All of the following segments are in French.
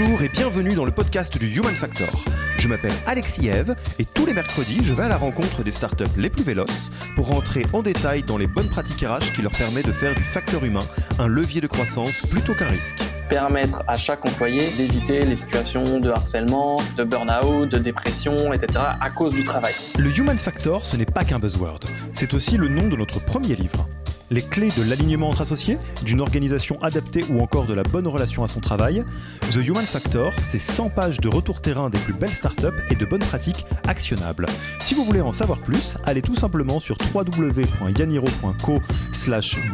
Bonjour et bienvenue dans le podcast du Human Factor. Je m'appelle Alexis Eve et tous les mercredis, je vais à la rencontre des startups les plus véloces pour rentrer en détail dans les bonnes pratiques RH qui leur permettent de faire du facteur humain un levier de croissance plutôt qu'un risque. Permettre à chaque employé d'éviter les situations de harcèlement, de burn-out, de dépression, etc. à cause du travail. Le Human Factor, ce n'est pas qu'un buzzword, c'est aussi le nom de notre premier livre les clés de l'alignement entre associés, d'une organisation adaptée ou encore de la bonne relation à son travail. The Human Factor, c'est 100 pages de retour terrain des plus belles startups et de bonnes pratiques actionnables. Si vous voulez en savoir plus, allez tout simplement sur www.yaniro.co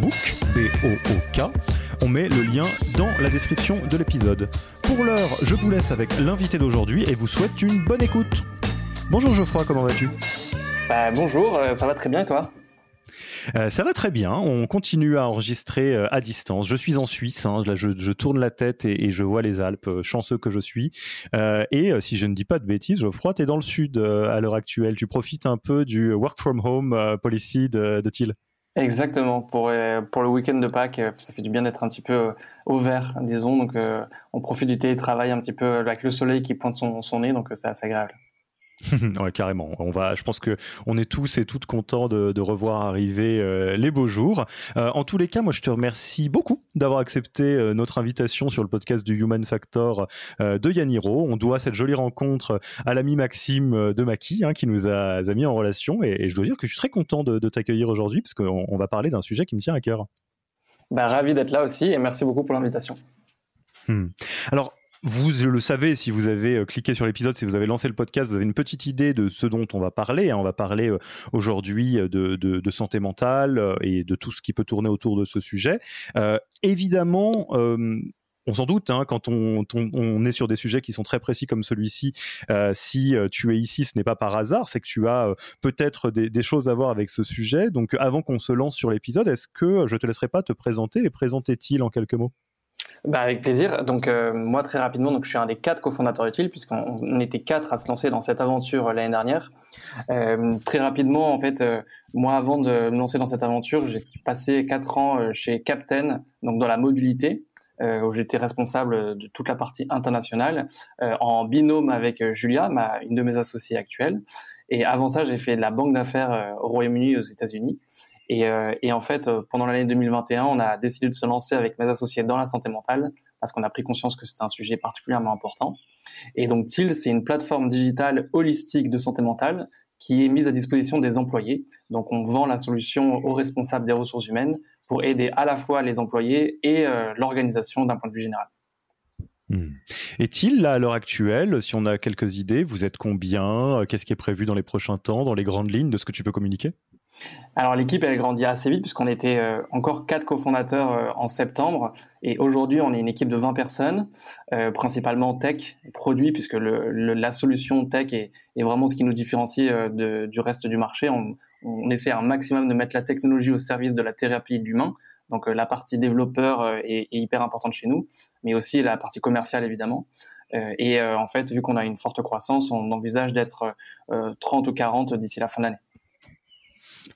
book, B-O-O-K. On met le lien dans la description de l'épisode. Pour l'heure, je vous laisse avec l'invité d'aujourd'hui et vous souhaite une bonne écoute. Bonjour Geoffroy, comment vas-tu? Bah, Bonjour, euh, ça va très bien et toi? Euh, ça va très bien. On continue à enregistrer euh, à distance. Je suis en Suisse. Hein. Je, tourne la tête et, je vois les Alpes. Chanceux que je suis. et si je ne dis pas de bêtises, Geoffroy, tu es dans le sud à l'heure actuelle. Tu profites un peu du work from home policy de, de Thiel. Exactement. Pour, pour le week-end de Pâques, ça fait du bien d'être un petit peu au vert, disons. Donc, on profite du télétravail un petit peu avec le soleil qui pointe son, son nez. Donc, c'est assez agréable. ouais, carrément. On va, je pense que on est tous et toutes contents de, revoir arriver euh, les beaux jours. Euh, en tous les cas, moi, je te remercie beaucoup d'avoir accepté euh, notre invitation sur le podcast du Human Factor de Yaniro. On doit cette jolie rencontre à l'ami Maxime de Maki, hein, qui nous a, mis en relation. Et, je dois dire que je suis très content de, t'accueillir aujourd'hui parce qu'on on va parler d'un sujet qui me tient à cœur. Bah, ravi d'être là aussi et merci beaucoup pour l'invitation. Hmm. Alors, vous le savez, si vous avez euh, cliqué sur l'épisode, si vous avez lancé le podcast, vous avez une petite idée de ce dont on va parler. Hein. On va parler euh, aujourd'hui euh, de, santé mentale et de tout ce qui peut tourner autour de ce sujet. évidemment, on s'en doute, hein, quand on, est sur des sujets qui sont très précis comme celui-ci, si tu es ici, ce n'est pas par hasard, c'est que tu as peut-être des, choses à voir avec ce sujet. Donc avant qu'on se lance sur l'épisode, est-ce que je te laisserai pas te présenter et présenter-il en quelques mots? Bah avec plaisir. Donc euh, moi très rapidement, donc je suis un des quatre cofondateurs utiles puisqu'on était quatre à se lancer dans cette aventure euh, l'année dernière. Euh, très rapidement, en fait, moi avant de me lancer dans cette aventure, j'ai passé quatre ans chez Captain, donc dans la mobilité, où j'étais responsable de toute la partie internationale, en binôme avec Julia, ma, une de mes associées actuelles. Et avant ça, j'ai fait de la banque d'affaires au Royaume-Uni et aux États-Unis. Et, euh, et, en fait, euh, pendant l'année 2021, on a décidé de se lancer avec mes associés dans la santé mentale parce qu'on a pris conscience que c'était un sujet particulièrement important. Et donc, TIL, c'est une plateforme digitale holistique de santé mentale qui est mise à disposition des employés. Donc, on vend la solution aux responsables des ressources humaines pour aider à la fois les employés et euh, l'organisation d'un point de vue général. Hmm. Est-il là à l'heure actuelle, si on a quelques idées, vous êtes combien? Qu'est-ce qui est prévu dans les prochains temps, dans les grandes lignes de ce que tu peux communiquer? Alors l'équipe elle grandit assez vite puisqu'on était euh, encore quatre cofondateurs euh, en septembre et aujourd'hui on est une équipe de 20 personnes, euh, principalement tech, produit puisque la solution tech est, vraiment ce qui nous différencie du reste du marché. On, essaie un maximum de mettre la technologie au service de la thérapie de l'humain. Donc la partie développeur est, est, hyper importante chez nous, mais aussi la partie commerciale évidemment. et en fait, vu qu'on a une forte croissance, on envisage d'être 30 ou 40 d'ici la fin de l'année.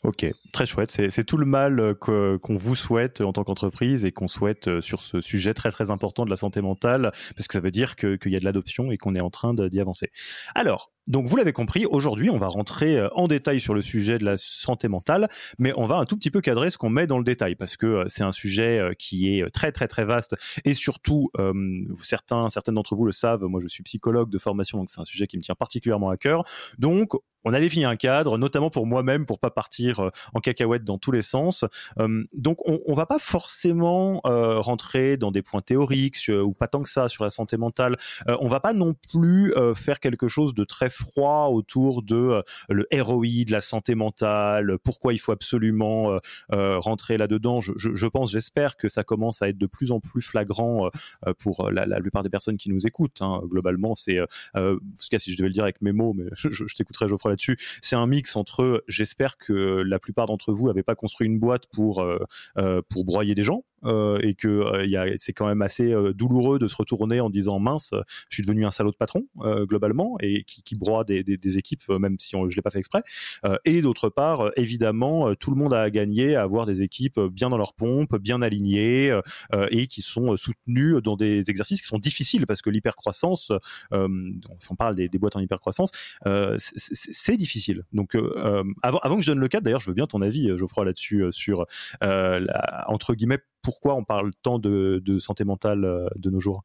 Ok, très chouette. C'est tout le mal euh, qu'on vous souhaite en tant qu'entreprise et qu'on souhaite euh, sur ce sujet très très important de la santé mentale, parce que ça veut dire qu'il y a de l'adoption et qu'on est en train d'y avancer. Alors, donc vous l'avez compris, aujourd'hui on va rentrer euh, en détail sur le sujet de la santé mentale, mais on va un tout petit peu cadrer ce qu'on met dans le détail parce que c'est un sujet qui est très très très vaste et surtout certains certaines d'entre vous le savent, moi je suis psychologue de formation donc c'est un sujet qui me tient particulièrement à cœur. Donc on a défini un cadre, notamment pour moi-même, pour pas partir euh, en cacahuète dans tous les sens. Euh, donc, on, on va pas forcément euh, rentrer dans des points théoriques ou pas tant que ça sur la santé mentale. on va pas non plus faire quelque chose de très froid autour de le ROI, de la santé mentale, pourquoi il faut absolument rentrer là-dedans. Je, pense, j'espère que ça commence à être de plus en plus flagrant pour la, la, plupart des personnes qui nous écoutent. Hein. Globalement, c'est, en tout cas, si je devais le dire avec mes mots, mais je, je t'écouterai, Geoffroy, là-dessus. C'est un mix entre, j'espère que la plupart d'entre vous n'avaient pas construit une boîte pour euh, euh, pour broyer des gens, euh, et que euh, c'est quand même assez euh, douloureux de se retourner en disant mince, je suis devenu un salaud de patron globalement et qui, qui broie des, des, des équipes même si on, je l'ai pas fait exprès. et d'autre part, évidemment, tout le monde a gagné à avoir des équipes bien dans leur pompe, bien alignées et qui sont soutenues dans des exercices qui sont difficiles parce que l'hypercroissance, on parle des, des boîtes en hypercroissance, c'est difficile. Donc avant, avant que je donne le cadre, d'ailleurs, je veux bien ton avis, Geoffroy, là-dessus sur la, entre guillemets pourquoi on parle tant de, santé mentale euh, de nos jours?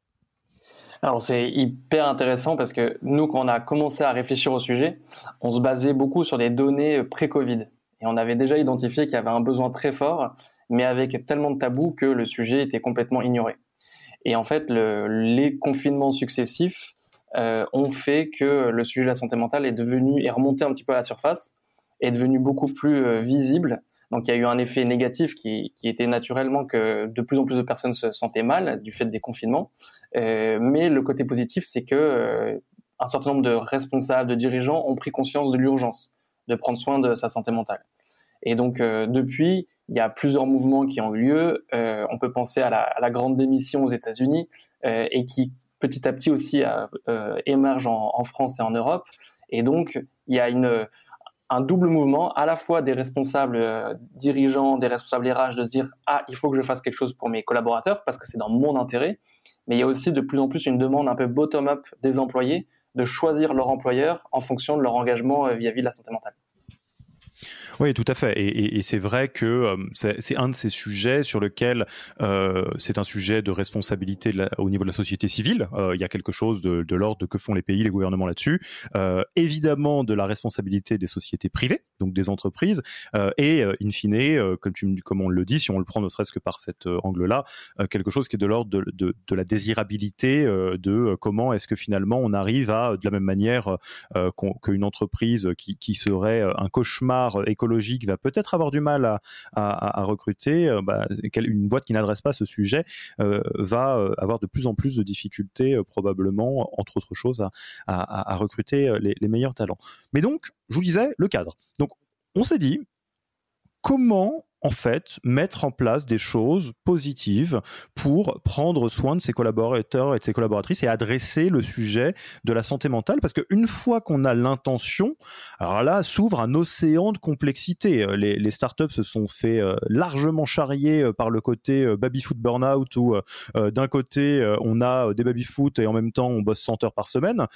Alors c'est hyper intéressant parce que nous, quand on a commencé à réfléchir au sujet, on se basait beaucoup sur des données pré-Covid. Et on avait déjà identifié qu'il y avait un besoin très fort, mais avec tellement de tabous que le sujet était complètement ignoré. Et en fait, les confinements successifs euh, ont fait que le sujet de la santé mentale est devenu, est remonté un petit peu à la surface, est devenu beaucoup plus euh, visible donc il y a eu un effet négatif qui, était naturellement que de plus en plus de personnes se sentaient mal du fait des confinements. Euh, mais le côté positif, c'est que euh, un certain nombre de responsables, de dirigeants ont pris conscience de l'urgence de prendre soin de sa santé mentale. Et donc euh, depuis, il y a plusieurs mouvements qui ont eu lieu. on peut penser à la, grande démission aux États-Unis et qui petit à petit aussi émerge en, en, France et en Europe. Et donc il y a une un double mouvement, à la fois des responsables euh, dirigeants, des responsables RH, de se dire ah il faut que je fasse quelque chose pour mes collaborateurs parce que c'est dans mon intérêt, mais il y a aussi de plus en plus une demande un peu bottom-up des employés de choisir leur employeur en fonction de leur engagement vis à -vis de la santé mentale. Oui, tout à fait. Et, c'est vrai que euh, c'est un de ces sujets sur lequel euh, c'est un sujet de responsabilité au niveau de la société civile. Euh, il y a quelque chose de, l'ordre de que font les pays, les gouvernements là-dessus. évidemment, de la responsabilité des sociétés privées, donc des entreprises, et in fine, comme, on le dit, si on le prend ne serait-ce que par cet angle-là, quelque chose qui est de l'ordre de, la désirabilité, de comment est-ce que finalement on arrive à, de la même manière qu'une entreprise qui, qui serait un cauchemar écologique va peut-être avoir du mal à, recruter, euh, bah, une boîte qui n'adresse pas ce sujet euh, va euh, avoir de plus en plus de difficultés probablement, entre autres choses, à, recruter les meilleurs talents. Mais donc, je vous disais, le cadre. Donc, on s'est dit, comment en fait mettre en place des choses positives pour prendre soin de ses collaborateurs et de ses collaboratrices et adresser le sujet de la santé mentale parce qu'une fois qu'on a l'intention, alors là s'ouvre un océan de complexité. Euh, les, startups se sont fait euh, largement charrier euh, par le côté baby foot burnout où d'un côté on a des baby foot et en même temps on bosse 100 heures par semaine,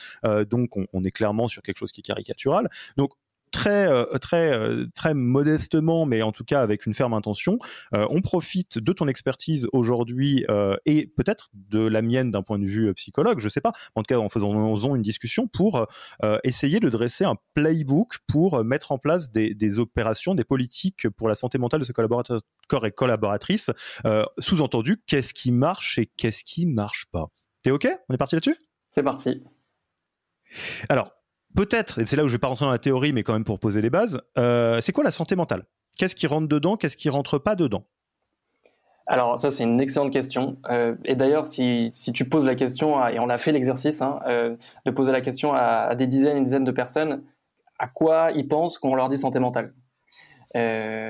donc on, on est clairement sur quelque chose qui est caricatural. Donc très euh, très euh, très modestement, mais en tout cas avec une ferme intention, euh, on profite de ton expertise aujourd'hui et peut-être de la mienne d'un point de vue psychologue, je sais pas. En tout cas, en faisant une discussion pour essayer de dresser un playbook pour mettre en place des, des, opérations, des politiques pour la santé mentale de ses collaborateurs et collaboratrices. Sous-entendu, qu'est-ce qui marche et qu'est-ce qui marche pas. T'es ok? On est parti là-dessus? C'est parti. Alors, peut-être, et c'est là où je vais pas rentrer dans la théorie, mais quand même pour poser les bases, euh, c'est quoi la santé mentale? Qu'est-ce qui rentre dedans? Qu'est-ce qui rentre pas dedans? Alors ça c'est une excellente question. Euh, et d'ailleurs si, tu poses la question, et on a fait l'exercice hein, euh, de poser la question à, des dizaines et des dizaines de personnes, à quoi ils pensent quand on leur dit santé mentale?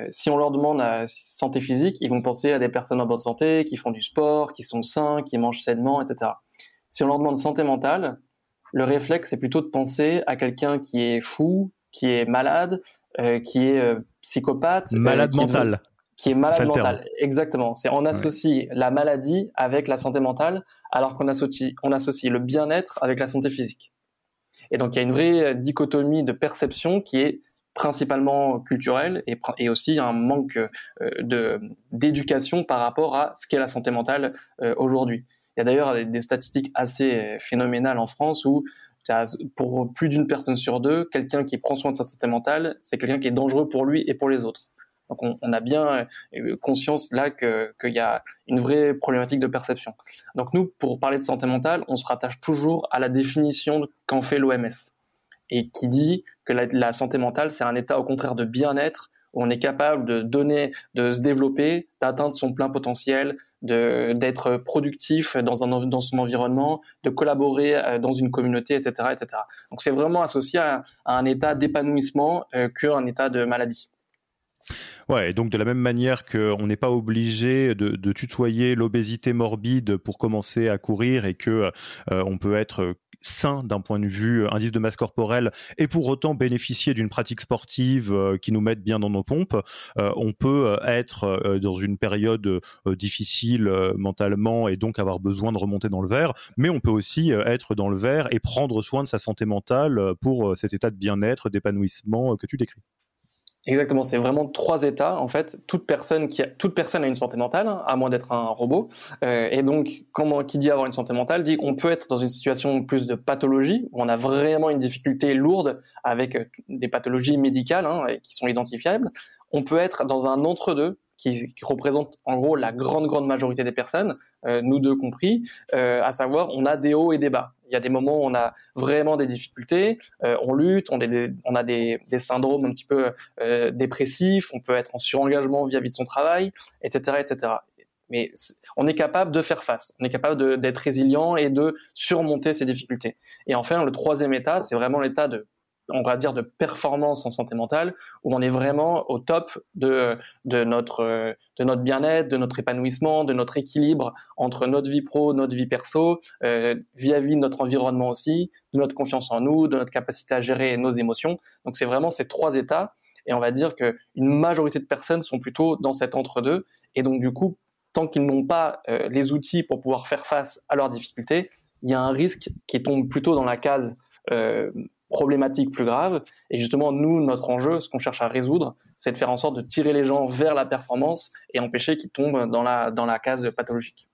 Si on leur demande santé physique, ils vont penser à des personnes en bonne santé, qui font du sport, qui sont sains, qui mangent sainement, etc. Si on leur demande santé mentale, le réflexe, c'est plutôt de penser à quelqu'un qui est fou, qui est malade, euh, qui est euh, psychopathe. Euh, malade mental. qui est malade mental. Exactement. C'est on associe la maladie avec la santé mentale, alors qu'on associe, on associe le bien-être avec la santé physique. Et donc il y a une vraie dichotomie de perception qui est principalement culturelle et, et aussi un manque de d'éducation par rapport à ce qu'est la santé mentale aujourd'hui. Il y a d'ailleurs des statistiques assez phénoménales en France où Pour plus d'une personne sur deux, quelqu'un qui prend soin de sa santé mentale, c'est quelqu'un qui est dangereux pour lui et pour les autres. Donc on, a bien euh, conscience là qu'il y a une vraie problématique de perception. Donc nous, pour parler de santé mentale, on se rattache toujours à la définition qu'en fait l'OMS et qui dit que la santé mentale, c'est un état au contraire de bien-être on est capable de donner, de se développer, d'atteindre son plein potentiel, d'être productif dans, un, dans son environnement, de collaborer euh, dans une communauté, etc. etc. Donc c'est vraiment associé à, un état d'épanouissement euh, qu'un état de maladie. Ouais, et donc de la même manière qu'on n'est pas obligé de, tutoyer l'obésité morbide pour commencer à courir et que euh, on peut être sain d'un point de vue euh, indice de masse corporelle et pour autant bénéficier d'une pratique sportive euh, qui nous mette bien dans nos pompes, euh, on peut être dans une période difficile mentalement et donc avoir besoin de remonter dans le verre, mais on peut aussi être dans le verre et prendre soin de sa santé mentale pour cet état de bien-être, d'épanouissement que tu décris. Exactement, c'est vraiment trois états. En fait, toute personne qui a, toute personne a une santé mentale, hein, à moins d'être un robot. Euh, et donc, comment qui dit avoir une santé mentale dit qu'on peut être dans une situation plus de pathologie, où on a vraiment une difficulté lourde avec euh, des pathologies médicales hein, qui sont identifiables. On peut être dans un entre-deux, qui, qui, représente en gros la grande grande majorité des personnes, euh, nous deux compris, euh, à savoir on a des hauts et des bas. Il y a des moments où on a vraiment des difficultés, euh, on lutte, on, est on a des, des, syndromes un petit peu euh, dépressifs, on peut être en surengagement vis-à-vis de son travail, etc., etc. Mais on est capable de faire face, on est capable d'être résilient et de surmonter ces difficultés. Et enfin, le troisième état, c'est vraiment l'état de on va dire de performance en santé mentale où on est vraiment au top de, de notre de notre bien-être, de notre épanouissement, de notre équilibre entre notre vie pro, notre vie perso, euh, vis-à-vis de notre environnement aussi, de notre confiance en nous, de notre capacité à gérer nos émotions. Donc c'est vraiment ces trois états et on va dire que une majorité de personnes sont plutôt dans cet entre-deux et donc du coup tant qu'ils n'ont pas euh, les outils pour pouvoir faire face à leurs difficultés, il y a un risque qui tombe plutôt dans la case euh, problématiques plus graves. Et justement, nous, notre enjeu, ce qu'on cherche à résoudre, c'est de faire en sorte de tirer les gens vers la performance et empêcher qu'ils tombent dans la, dans la case pathologique.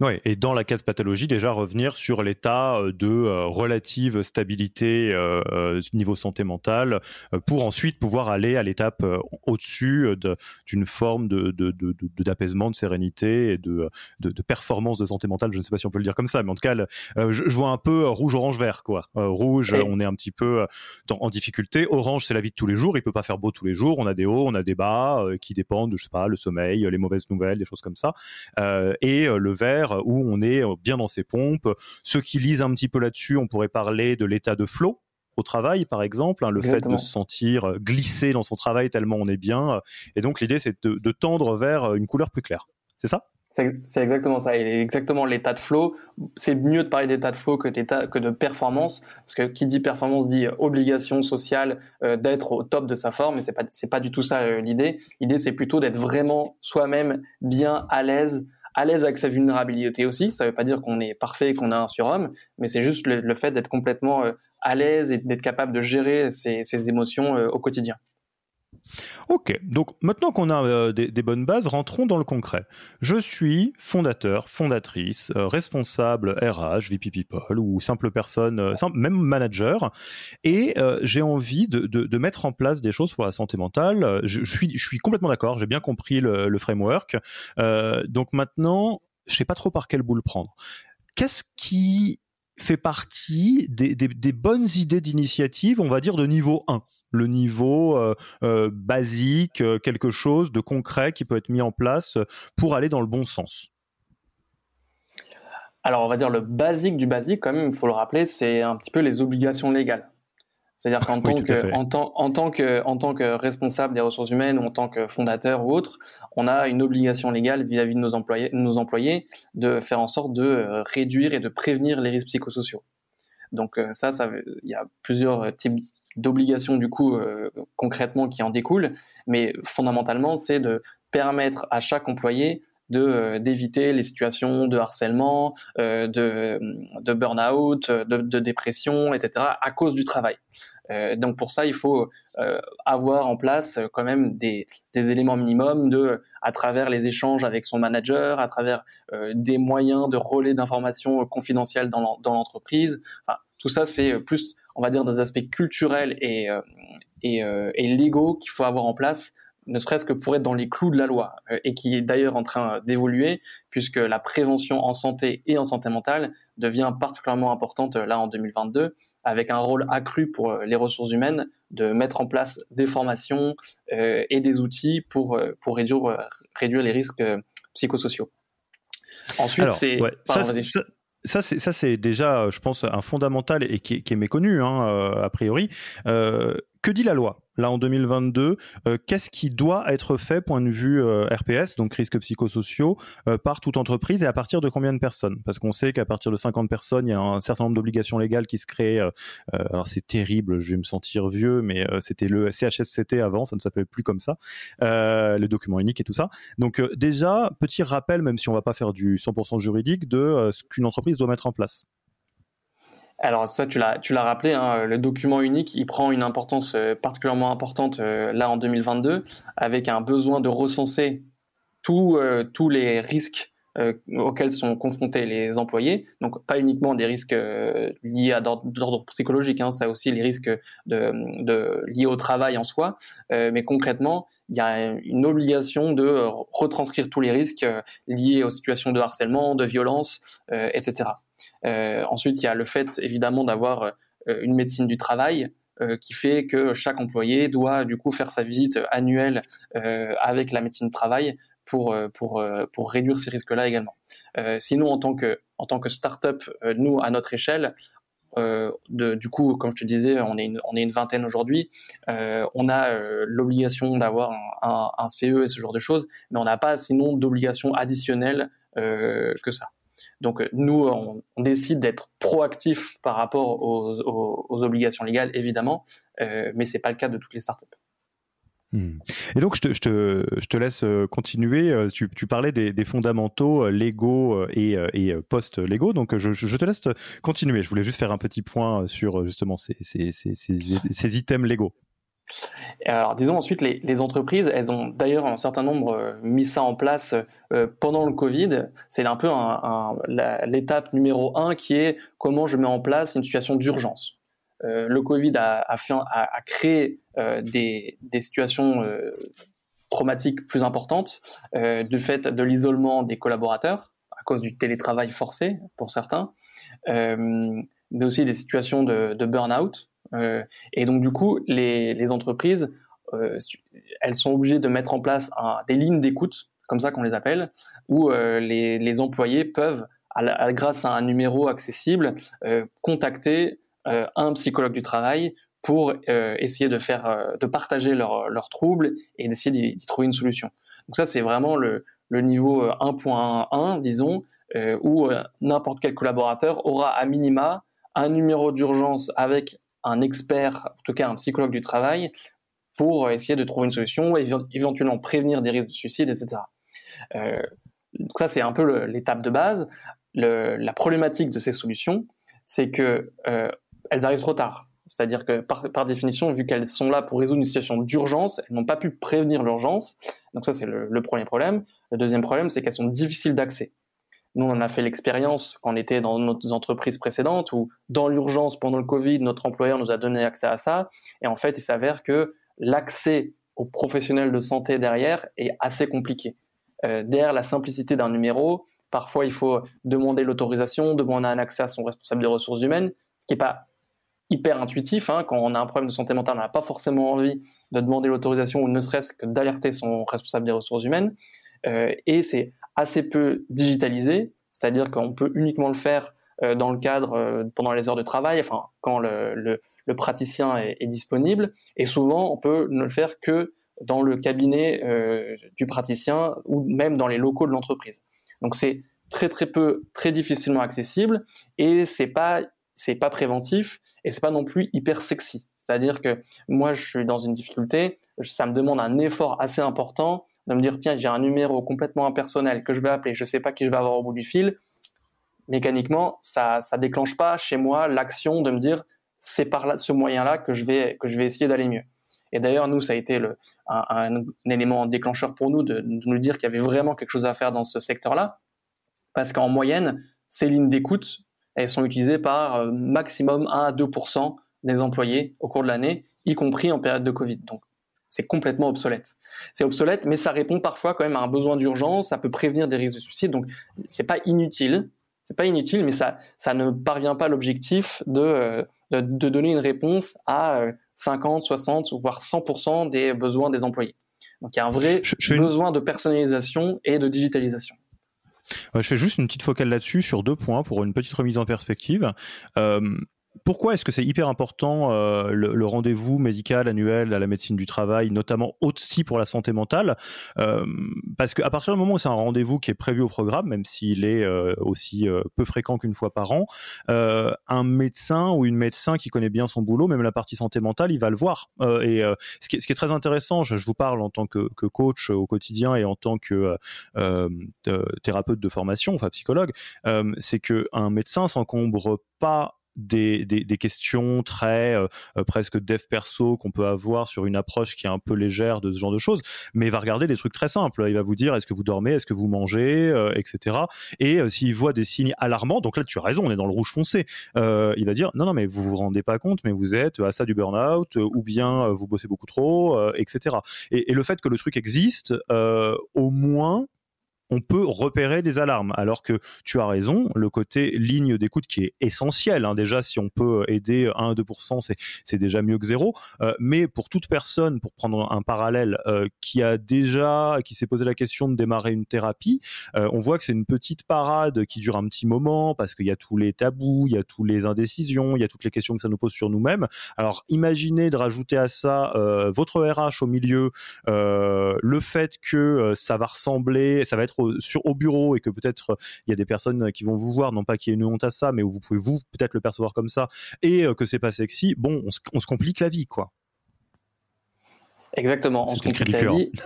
Oui, et dans la case pathologie, déjà revenir sur l'état euh, de euh, relative stabilité euh, niveau santé mentale pour ensuite pouvoir aller à l'étape au-dessus d'une forme de, d'apaisement, de, sérénité et de, de, performance de santé mentale. Je ne sais pas si on peut le dire comme ça, mais en tout cas, je, vois un peu rouge, orange, vert. quoi. rouge, on est un petit peu en difficulté. Orange, c'est la vie de tous les jours. Il peut pas faire beau tous les jours. On a des hauts, on a des bas qui dépendent de, je sais pas, le sommeil, les mauvaises nouvelles, des choses comme ça. et le vert, où on est euh, bien dans ses pompes. Ceux qui lisent un petit peu là-dessus, on pourrait parler de l'état de flow au travail, par exemple, hein, le fait de se sentir euh, glissé dans son travail tellement on est bien. Et donc l'idée, c'est de, tendre vers euh, une couleur plus claire. C'est ça? C'est exactement ça. Et exactement l'état de flow. C'est mieux de parler d'état de flow que que de performance, parce que qui dit performance dit obligation sociale d'être au top de sa forme. Mais c'est pas c'est pas du tout ça l'idée. L'idée c'est plutôt d'être vraiment soi-même bien à l'aise à l'aise avec sa vulnérabilité aussi. Ça ne veut pas dire qu'on est parfait, qu'on a un surhomme, mais c'est juste le, fait d'être complètement euh, à l'aise et d'être capable de gérer ses, émotions euh, au quotidien. Ok, donc maintenant qu'on a euh, des, bonnes bases, rentrons dans le concret. Je suis fondateur, fondatrice, euh, responsable RH, VP People ou simple personne, euh, même manager, et j'ai envie de, mettre en place des choses pour la santé mentale. Je, suis, je suis complètement d'accord, j'ai bien compris le, framework. donc maintenant, je sais pas trop par quel bout le prendre. Qu'est-ce qui fait partie des, des bonnes idées d'initiative, on va dire de niveau 1 le niveau euh, euh, basique, euh, quelque chose de concret qui peut être mis en place pour aller dans le bon sens Alors, on va dire le basique du basique, quand même, il faut le rappeler, c'est un petit peu les obligations légales. C'est-à-dire qu'en tant, que, en, tant, que, en tant que responsable des ressources humaines ou en tant que fondateur ou autre, on a une obligation légale vis-à-vis de nos employés, nos employés de faire en sorte de réduire et de prévenir les risques psychosociaux. Donc ça, ça il y a plusieurs types d'obligations du coup euh, concrètement qui en découlent, mais fondamentalement c'est de permettre à chaque employé de euh, d'éviter les situations de harcèlement, euh, de, de burn-out, de, de, dépression, etc. à cause du travail. Donc pour ça, il faut avoir en place quand même des, des, éléments minimums de, à travers les échanges avec son manager, à travers des moyens de relais d'informations confidentielles dans l'entreprise. Tout ça, c'est plus, on va dire, des aspects culturels et, et, et légaux qu'il faut avoir en place ne serait-ce que pour être dans les clous de la loi, et qui est d'ailleurs en train d'évoluer, puisque la prévention en santé et en santé mentale devient particulièrement importante là en 2022, avec un rôle accru pour les ressources humaines de mettre en place des formations et des outils pour, pour réduire, réduire les risques psychosociaux. Ensuite, c'est ça, c'est ça, c'est déjà, je pense, un fondamental et qui, est méconnu hein, euh, a priori. Euh, que dit la loi? Là en 2022 euh, Qu'est-ce qui doit être fait point de vue euh, RPS, donc risques psychosociaux, euh, par toute entreprise et à partir de combien de personnes? Parce qu'on sait qu'à partir de 50 personnes, il y a un certain nombre d'obligations légales qui se créent. alors c'est terrible, je vais me sentir vieux, mais c'était le CHSCT avant, ça ne s'appelait plus comme ça, le document unique et tout ça. Donc déjà, petit rappel, même si on va pas faire du 100% juridique, de ce qu'une entreprise doit mettre en place. Alors ça, tu l'as, rappelé, hein, le document unique, il prend une importance euh, particulièrement importante euh, là en 2022, avec un besoin de recenser euh, tous les risques auxquels sont confrontés les employés. Donc pas uniquement des risques liés à d'ordre psychologique, hein, ça aussi les risques liés au travail en soi, mais concrètement, il y a une obligation de retranscrire tous les risques liés aux situations de harcèlement, de violence, etc. Euh, ensuite, il y a le fait évidemment d'avoir euh, une médecine du travail euh, qui fait que chaque employé doit du coup faire sa visite annuelle avec la médecine du travail pour, pour, pour réduire ces risques-là également. sinon, en tant que, en tant que start-up, nous, à notre échelle, du coup, comme je te disais, on est une, on est une vingtaine aujourd'hui. on a l'obligation d'avoir un, un, CE et ce genre de choses, mais on n'a pas sinon d'obligation additionnelle que ça. Donc euh, nous, on, décide d'être proactif par rapport aux, obligations légales, évidemment, euh, mais ce n'est pas le cas de toutes les startups. Hmm. Et donc, je te, laisse euh, continuer. Tu, parlais des, fondamentaux légaux et, post-légaux. Donc, je, te laisse continuer. Je voulais juste faire un petit point sur justement ces, ces items légaux. Alors, disons ensuite, les, entreprises, elles ont d'ailleurs un certain nombre euh, mis ça en place euh, pendant le Covid. C'est un peu l'étape numéro un qui est comment je mets en place une situation d'urgence. Euh, le Covid a, créé des, situations traumatiques plus importantes du fait de l'isolement des collaborateurs à cause du télétravail forcé pour certains, mais aussi des situations de, de burn-out et donc du coup, les, entreprises, euh, elles sont obligées de mettre en place des lignes d'écoute, comme ça qu'on les appelle, où euh, les, employés peuvent, grâce à un numéro accessible, contacter un psychologue du travail pour essayer de faire, de partager leurs leur troubles et d'essayer d'y trouver une solution. Donc ça, c'est vraiment le niveau 1.1, disons, où n'importe quel collaborateur aura à minima un numéro d'urgence avec un expert, en tout cas un psychologue du travail, pour essayer de trouver une solution, éventuellement prévenir des risques de suicide, etc. Euh, donc ça, c'est un peu l'étape de base. La problématique de ces solutions, c'est que euh, elles arrivent trop tard. C'est-à-dire que par, définition, vu qu'elles sont là pour résoudre une situation d'urgence, elles n'ont pas pu prévenir l'urgence. Donc ça, c'est le, premier problème. Le deuxième problème, c'est qu'elles sont difficiles d'accès. Nous, on a fait l'expérience quand on était dans nos entreprises précédentes où, dans l'urgence, pendant le Covid, notre employeur nous a donné accès à ça. Et en fait, il s'avère que l'accès aux professionnels de santé derrière est assez compliqué. Euh, derrière la simplicité d'un numéro, parfois il faut demander l'autorisation, demander un accès à son responsable des ressources humaines, ce qui n'est pas hyper intuitif. Hein. Quand on a un problème de santé mentale, on n'a pas forcément envie de demander l'autorisation ou ne serait-ce que d'alerter son responsable des ressources humaines. Euh, et c'est assez peu digitalisé, c'est-à-dire qu'on peut uniquement le faire euh, dans le cadre euh, pendant les heures de travail, enfin quand le, le, praticien est, est, disponible, et souvent on peut ne le faire que dans le cabinet euh, du praticien ou même dans les locaux de l'entreprise. Donc c'est très très peu, très difficilement accessible et c'est pas c'est pas préventif et c'est pas non plus hyper sexy. C'est-à-dire que moi je suis dans une difficulté, ça me demande un effort assez important de me dire tiens j'ai un numéro complètement impersonnel que je vais appeler, je sais pas qui je vais avoir au bout du fil, mécaniquement ça ça déclenche pas chez moi l'action de me dire c'est par là, ce moyen-là que je vais que je vais essayer d'aller mieux. Et d'ailleurs nous ça a été un, élément déclencheur pour nous de, nous dire qu'il y avait vraiment quelque chose à faire dans ce secteur-là, parce qu'en moyenne ces lignes d'écoute elles sont utilisées par euh, maximum 1 à 2 des employés au cours de l'année, y compris en période de Covid. Donc, c'est complètement obsolète. C'est obsolète, mais ça répond parfois quand même à un besoin d'urgence, ça peut prévenir des risques de suicide, donc c'est pas inutile. C'est pas inutile, mais ça, ça ne parvient pas à l'objectif de, euh, de, donner une réponse à 50, 60 ou voire 100% des besoins des employés. Donc il y a un vrai besoin de personnalisation et de digitalisation. je fais juste une petite focale là-dessus sur deux points pour une petite remise en perspective. Euh, pourquoi est-ce que c'est hyper important euh, le, rendez-vous médical annuel à la médecine du travail, notamment aussi pour la santé mentale? Euh, Parce qu'à partir du moment où c'est un rendez-vous qui est prévu au programme, même s'il est euh, aussi peu fréquent qu'une fois par an, un médecin ou une médecin qui connaît bien son boulot, même la partie santé mentale, il va le voir. et ce qui, est, très intéressant, je, je vous parle en tant que, que, coach au quotidien et en tant que thérapeute de formation, enfin psychologue, c'est qu'un médecin s'encombre pas des, des, questions très euh, euh, presque dev perso qu'on peut avoir sur une approche qui est un peu légère de ce genre de choses, mais il va regarder des trucs très simples. Il va vous dire est-ce que vous dormez, est-ce que vous mangez, euh, etc. Et s'il voit des signes alarmants, donc là tu as raison, on est dans le rouge foncé. il va dire non non mais vous vous rendez pas compte, mais vous êtes à ça du burn-out ou bien vous bossez beaucoup trop, etc. Et, et, le fait que le truc existe, au moins on peut repérer des alarmes. Alors que tu as raison, le côté ligne d'écoute qui est essentiel. Hein. Déjà, si on peut aider 1 à 2%, c'est déjà mieux que zéro. Euh, mais pour toute personne, pour prendre un parallèle, euh, qui a déjà, qui s'est posé la question de démarrer une thérapie, euh, on voit que c'est une petite parade qui dure un petit moment parce qu'il y a tous les tabous, il y a toutes les indécisions, il y a toutes les questions que ça nous pose sur nous-mêmes. Alors, imaginez de rajouter à ça votre RH au milieu, le fait que ça va ressembler, ça va être au, sur, au bureau et que peut-être il y a des personnes qui vont vous voir, non pas qu'il y ait une honte à ça, mais où vous pouvez vous peut-être le percevoir comme ça et euh, que c'est pas sexy, bon, on se, complique la vie, quoi. Exactement, on se complique la vie.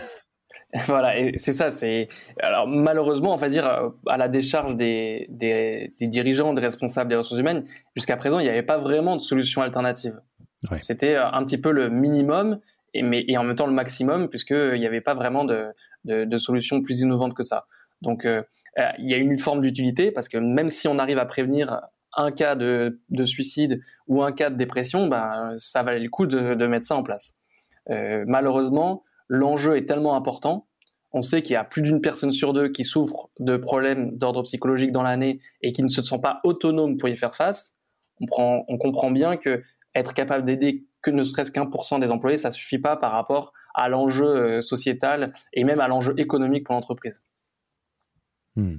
voilà, et c'est ça. C'est alors malheureusement, on va dire euh, à la décharge des, des, dirigeants, des responsables des ressources humaines. Jusqu'à présent, il n'y avait pas vraiment de solution alternative. C'était euh, un petit peu le minimum, et, mais, et en même temps le maximum, puisqu'il n'y avait pas vraiment de, de, solutions plus innovantes que ça. Donc, euh, euh, il y a une forme d'utilité parce que même si on arrive à prévenir un cas de, de suicide ou un cas de dépression, ben, ça valait le coup de, mettre ça en place. Euh, malheureusement, l'enjeu est tellement important. On sait qu'il y a plus d'une personne sur deux qui souffre de problèmes d'ordre psychologique dans l'année et qui ne se sent pas autonome pour y faire face. On comprend bien que être capable d'aider que ne serait-ce qu'un pour cent des employés, ça suffit pas par rapport à l'enjeu sociétal et même à l'enjeu économique pour l'entreprise. Hmm.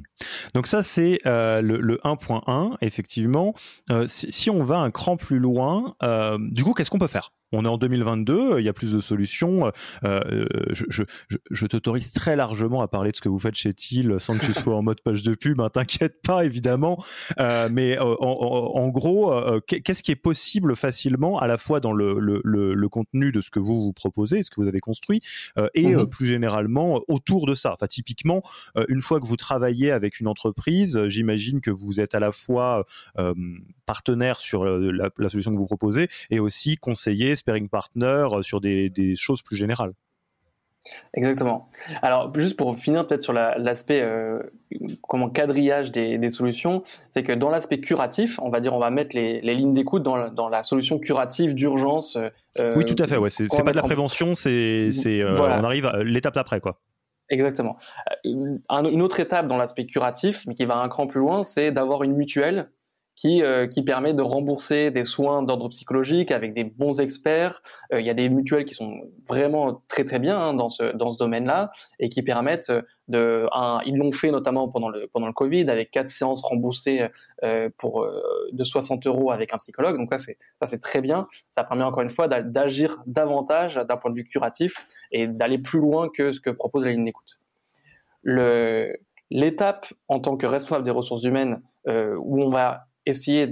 Donc ça c'est euh, le, 1.1 effectivement. Euh, si, on va un cran plus loin, euh, du coup qu'est-ce qu'on peut faire? On est en 2022, il y a plus de solutions. Euh, je, je, je, t'autorise très largement à parler de ce que vous faites chez TIL sans que tu sois en mode page de pub. Hein, T'inquiète pas, évidemment. Euh, mais euh, en, en, gros, euh, qu'est-ce qui est possible facilement à la fois dans le, le, le, contenu de ce que vous vous proposez, ce que vous avez construit, euh, et mhm. plus généralement autour de ça? Enfin, typiquement, une fois que vous travaillez avec une entreprise, j'imagine que vous êtes à la fois partenaire sur la, la solution que vous proposez et aussi conseiller sparing partner euh, sur des, choses plus générales. Exactement. Alors, juste pour finir peut-être sur l'aspect euh, comment quadrillage des, solutions, c'est que dans l'aspect curatif, on va dire, on va mettre les, lignes d'écoute dans, dans, la solution curative d'urgence. Euh, oui, tout à fait. Ouais, c'est pas de la prévention, c'est on arrive à l'étape d'après, quoi. Exactement. une autre étape dans l'aspect curatif, mais qui va un cran plus loin, c'est d'avoir une mutuelle qui, euh, qui permet de rembourser des soins d'ordre psychologique avec des bons experts. Euh, il y a des mutuelles qui sont vraiment très très bien hein, dans ce, dans ce domaine-là et qui permettent de... Un, ils l'ont fait notamment pendant le, pendant le Covid avec quatre séances remboursées euh, pour, de 60 euros avec un psychologue. Donc ça c'est, très bien. Ça permet encore une fois d'agir davantage d'un point de vue curatif et d'aller plus loin que ce que propose la ligne d'écoute. L'étape en tant que responsable des ressources humaines euh, où on va essayer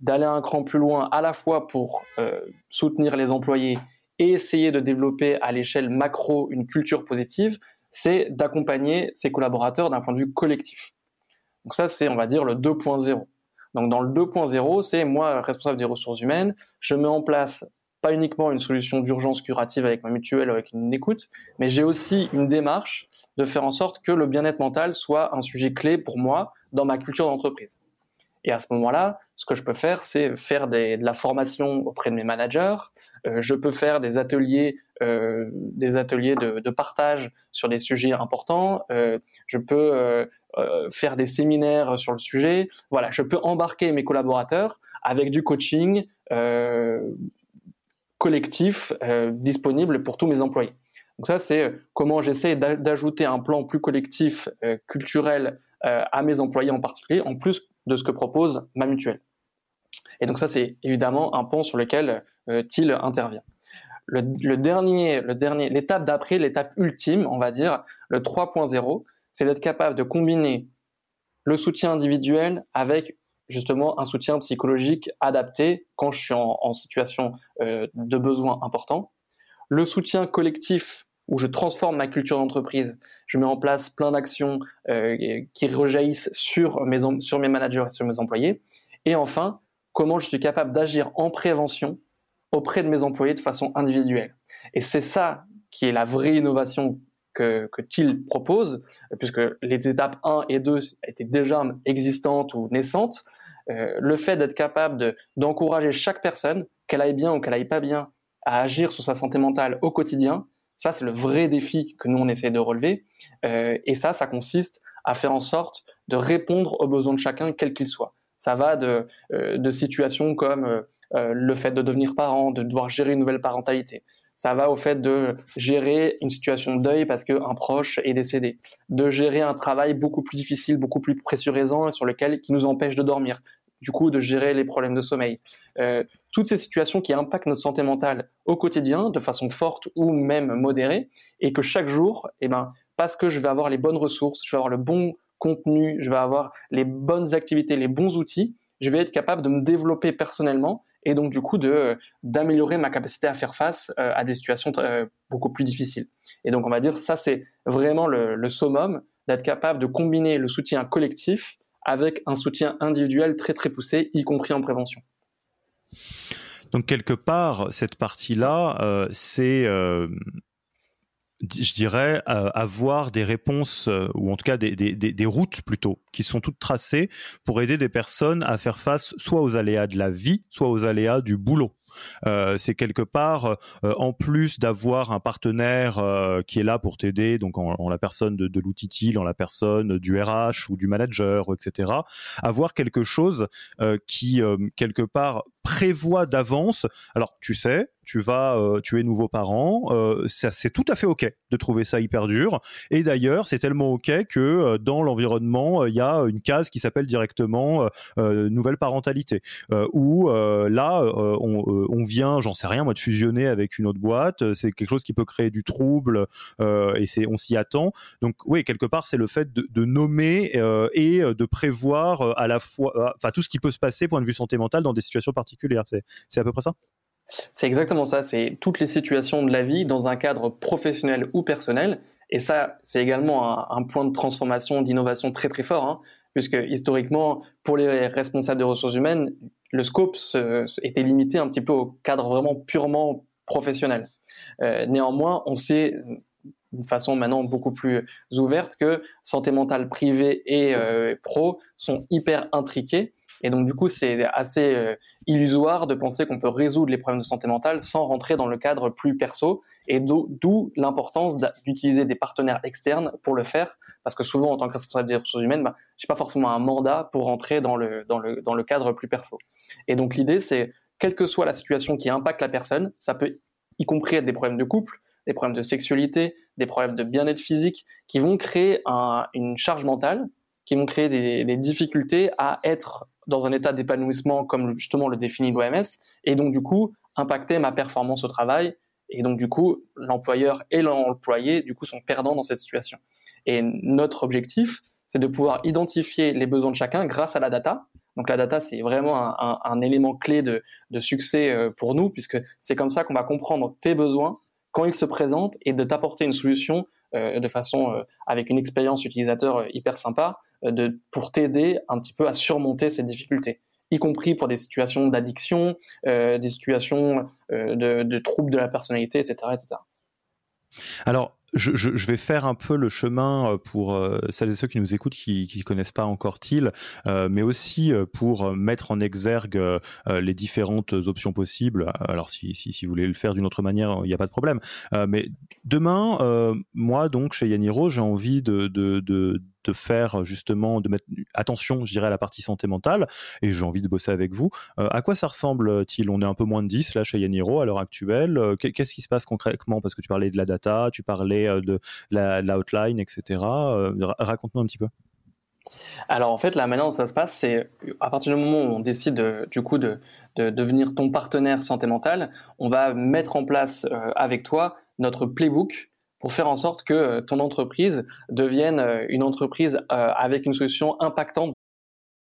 d'aller un cran plus loin à la fois pour euh, soutenir les employés et essayer de développer à l'échelle macro une culture positive, c'est d'accompagner ses collaborateurs d'un point de vue collectif. Donc ça, c'est, on va dire, le 2.0. Donc dans le 2.0, c'est moi, responsable des ressources humaines, je mets en place pas uniquement une solution d'urgence curative avec ma mutuelle, avec une écoute, mais j'ai aussi une démarche de faire en sorte que le bien-être mental soit un sujet clé pour moi dans ma culture d'entreprise. Et à ce moment-là, ce que je peux faire, c'est faire de la formation auprès de mes managers. Euh, je peux faire des ateliers, euh, des ateliers de, partage sur des sujets importants. Euh, je peux faire des séminaires sur le sujet. Voilà, je peux embarquer mes collaborateurs avec du coaching collectif disponible pour tous mes employés. Donc ça, c'est comment j'essaie d'ajouter un plan plus collectif, culturel à mes employés en particulier, en plus de ce que propose ma mutuelle. Et donc ça, c'est évidemment un pont sur lequel euh, TIL intervient. Le, dernier, l'étape d'après, l'étape ultime, on va dire, le 3.0, c'est d'être capable de combiner le soutien individuel avec justement un soutien psychologique adapté quand je suis en, situation euh, de besoin important. Le soutien collectif où je transforme ma culture d'entreprise, je mets en place plein d'actions euh, qui rejaillissent sur mes, managers et sur mes employés. Et enfin, comment je suis capable d'agir en prévention auprès de mes employés de façon individuelle. Et c'est ça qui est la vraie innovation que, que TIL propose, puisque les étapes 1 et 2 étaient déjà existantes ou naissantes. Euh, le fait d'être capable d'encourager chaque personne, qu'elle aille bien ou qu'elle aille pas bien, à agir sur sa santé mentale au quotidien, ça, c'est le vrai défi que nous, on essaie de relever. Euh, et ça, ça consiste à faire en sorte de répondre aux besoins de chacun, quel qu'il soit. Ça va de, euh, situations comme euh, le fait de devenir parent, de devoir gérer une nouvelle parentalité. Ça va au fait de gérer une situation de deuil parce qu'un proche est décédé, de gérer un travail beaucoup plus difficile, beaucoup plus pressurisant et sur lequel qui nous empêche de dormir, du coup de gérer les problèmes de sommeil. Euh, toutes ces situations qui impactent notre santé mentale au quotidien de façon forte ou même modérée, et que chaque jour, eh ben, parce que je vais avoir les bonnes ressources, je vais avoir le bon contenu, je vais avoir les bonnes activités, les bons outils, je vais être capable de me développer personnellement et donc du coup de d'améliorer ma capacité à faire face euh, à des situations euh, beaucoup plus difficiles. Et donc on va dire ça c'est vraiment le, le summum d'être capable de combiner le soutien collectif avec un soutien individuel très très poussé, y compris en prévention. Donc quelque part, cette partie-là, euh, c'est, euh, je dirais, euh, avoir des réponses, ou en tout cas des, routes plutôt, qui sont toutes tracées pour aider des personnes à faire face soit aux aléas de la vie, soit aux aléas du boulot. Euh, c'est quelque part, euh, en plus d'avoir un partenaire euh, qui est là pour t'aider, donc en, la personne de, de l'outil en la personne du RH ou du manager, etc., avoir quelque chose qui, quelque part, prévoit d'avance. Alors, tu sais, tu vas, euh, tu es nouveau parent, euh, c'est tout à fait ok de trouver ça hyper dur. Et d'ailleurs, c'est tellement ok que euh, dans l'environnement, il y a une case qui s'appelle directement nouvelle parentalité, où là, on, on, vient, j'en sais rien, moi, de fusionner avec une autre boîte. C'est quelque chose qui peut créer du trouble et c'est, on s'y attend. Donc oui, quelque part, c'est le fait de, de nommer et de prévoir à la fois, enfin tout ce qui peut se passer point de vue santé mentale dans des situations particulières. C'est, à peu près ça? C'est exactement ça, c'est toutes les situations de la vie dans un cadre professionnel ou personnel. Et ça, c'est également un, point de transformation, d'innovation très très fort, hein, puisque historiquement, pour les responsables des ressources humaines, le scope était limité un petit peu au cadre vraiment purement professionnel. Euh, néanmoins, on sait d'une façon maintenant beaucoup plus ouverte que santé mentale privée et euh, pro sont hyper intriqués et donc, du coup, c'est assez euh, illusoire de penser qu'on peut résoudre les problèmes de santé mentale sans rentrer dans le cadre plus perso. Et d'où l'importance d'utiliser des partenaires externes pour le faire. Parce que souvent, en tant que responsable des ressources humaines, bah, je n'ai pas forcément un mandat pour rentrer dans le, dans le, dans le cadre plus perso. Et donc, l'idée, c'est, quelle que soit la situation qui impacte la personne, ça peut y compris être des problèmes de couple, des problèmes de sexualité, des problèmes de bien-être physique, qui vont créer un, une charge mentale, qui vont créer des difficultés à être dans un état d'épanouissement comme justement le définit l'OMS, et donc du coup impacter ma performance au travail. Et donc du coup, l'employeur et l'employé du coup sont perdants dans cette situation. Et notre objectif, c'est de pouvoir identifier les besoins de chacun grâce à la data. Donc la data, c'est vraiment un, élément clé de, de, succès euh, pour nous, puisque c'est comme ça qu'on va comprendre tes besoins quand ils se présentent et de t'apporter une solution de façon euh, avec une expérience utilisateur hyper sympa euh, de, pour t'aider un petit peu à surmonter ces difficultés y compris pour des situations d'addiction, euh, des situations euh, de, de, troubles de la personnalité, etc., etc. Alors, je, vais faire un peu le chemin euh, pour euh, celles et ceux qui nous écoutent qui ne connaissent pas encore TIL, euh, mais aussi pour mettre en exergue les différentes options possibles. Alors, si, si, vous voulez le faire d'une autre manière, il n'y a pas de problème. mais demain, moi, donc, chez Yaniro, j'ai envie de, de, de de faire justement, de mettre attention, je dirais, à la partie santé mentale, et j'ai envie de bosser avec vous. Euh, à quoi ça ressemble-t-il On est un peu moins de 10 là chez Yaniro à l'heure actuelle. Euh, qu'est-ce qui se passe concrètement? Parce que tu parlais de la data, tu parlais euh, de l'outline, etc. Raconte-nous un petit peu. Alors en fait, la manière dont ça se passe, c'est à partir du moment où on décide du coup de, devenir ton partenaire santé mentale, on va mettre en place avec toi notre playbook pour faire en sorte que euh, ton entreprise devienne euh, une entreprise euh, avec une solution impactante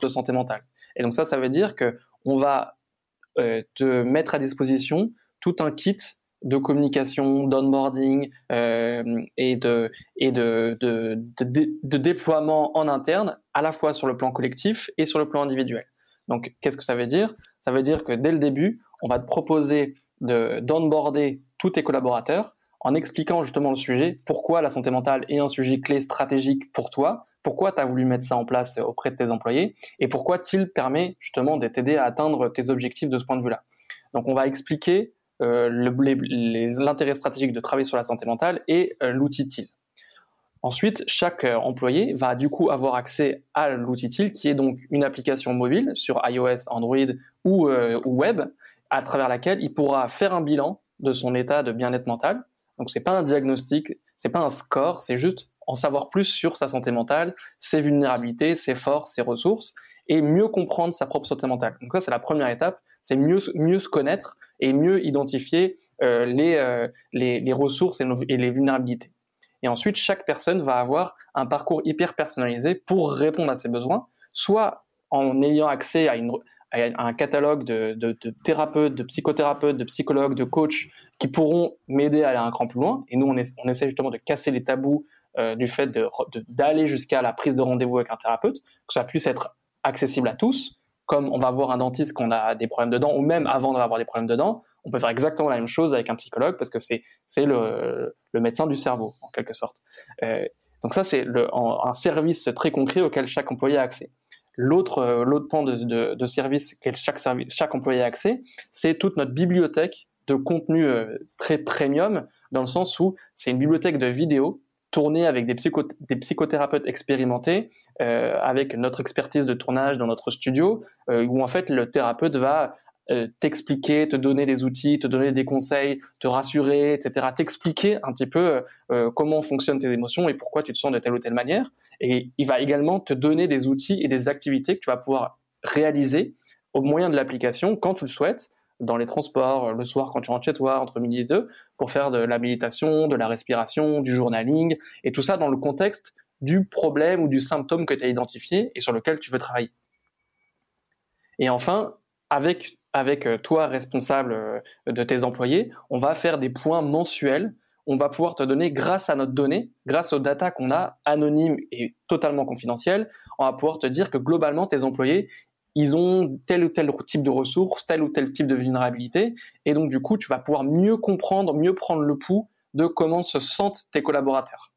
de santé mentale. Et donc ça, ça veut dire que on va euh, te mettre à disposition tout un kit de communication, d'onboarding euh, et, de, et de, de, de, déploiement en interne, à la fois sur le plan collectif et sur le plan individuel. Donc, qu'est-ce que ça veut dire? Ça veut dire que dès le début, on va te proposer d'onboarder tous tes collaborateurs en expliquant justement le sujet, pourquoi la santé mentale est un sujet clé stratégique pour toi, pourquoi tu as voulu mettre ça en place auprès de tes employés et pourquoi TIL permet justement de t'aider à atteindre tes objectifs de ce point de vue-là? Donc on va expliquer euh, l'intérêt stratégique de travailler sur la santé mentale et euh, l'outil TIL. Ensuite, chaque euh, employé va du coup avoir accès à l'outil TIL qui est donc une application mobile sur iOS, Android ou, ou web à travers laquelle il pourra faire un bilan de son état de bien-être mental. Donc c'est pas un diagnostic, c'est pas un score, c'est juste en savoir plus sur sa santé mentale, ses vulnérabilités, ses forces, ses ressources, et mieux comprendre sa propre santé mentale. Donc ça, c'est la première étape, c'est mieux, mieux se connaître et mieux identifier euh, les, euh, les, les, ressources et, les vulnérabilités. Et ensuite, chaque personne va avoir un parcours hyper personnalisé pour répondre à ses besoins, soit en ayant accès à, une, à un catalogue de, de, thérapeutes, de psychothérapeutes, de psychologues, de coachs qui pourront m'aider à aller un cran plus loin. Et nous, on, on essaie justement de casser les tabous euh, du fait d'aller jusqu'à la prise de rendez-vous avec un thérapeute, que ça puisse être accessible à tous, comme on va voir un dentiste qu'on a des problèmes de dents, ou même avant d'avoir des problèmes de dents, on peut faire exactement la même chose avec un psychologue parce que c'est le, médecin du cerveau, en quelque sorte. Euh, donc ça, c'est un service très concret auquel chaque employé a accès. L'autre euh, pan de, service auquel chaque, chaque employé a accès, c'est toute notre bibliothèque de contenu très premium, dans le sens où c'est une bibliothèque de vidéos tourner avec des, des psychothérapeutes expérimentés, euh, avec notre expertise de tournage dans notre studio, euh, où en fait le thérapeute va euh, t'expliquer, te donner des outils, te donner des conseils, te rassurer, etc., t'expliquer un petit peu comment fonctionnent tes émotions et pourquoi tu te sens de telle ou telle manière. Et il va également te donner des outils et des activités que tu vas pouvoir réaliser au moyen de l'application quand tu le souhaites, dans les transports, le soir quand tu rentres chez toi, entre midi et deux, pour faire de la méditation, de la respiration, du journaling, et tout ça dans le contexte du problème ou du symptôme que tu as identifié et sur lequel tu veux travailler. Et enfin, avec, avec euh, toi responsable euh, de tes employés, on va faire des points mensuels. On va pouvoir te donner, grâce à notre donnée, grâce aux data qu'on a anonymes et totalement confidentielles, on va pouvoir te dire que globalement, tes employés, ils ont tel ou tel type de ressources, tel ou tel type de vulnérabilité, et donc du coup, tu vas pouvoir mieux comprendre, mieux prendre le pouls de comment se sentent tes collaborateurs.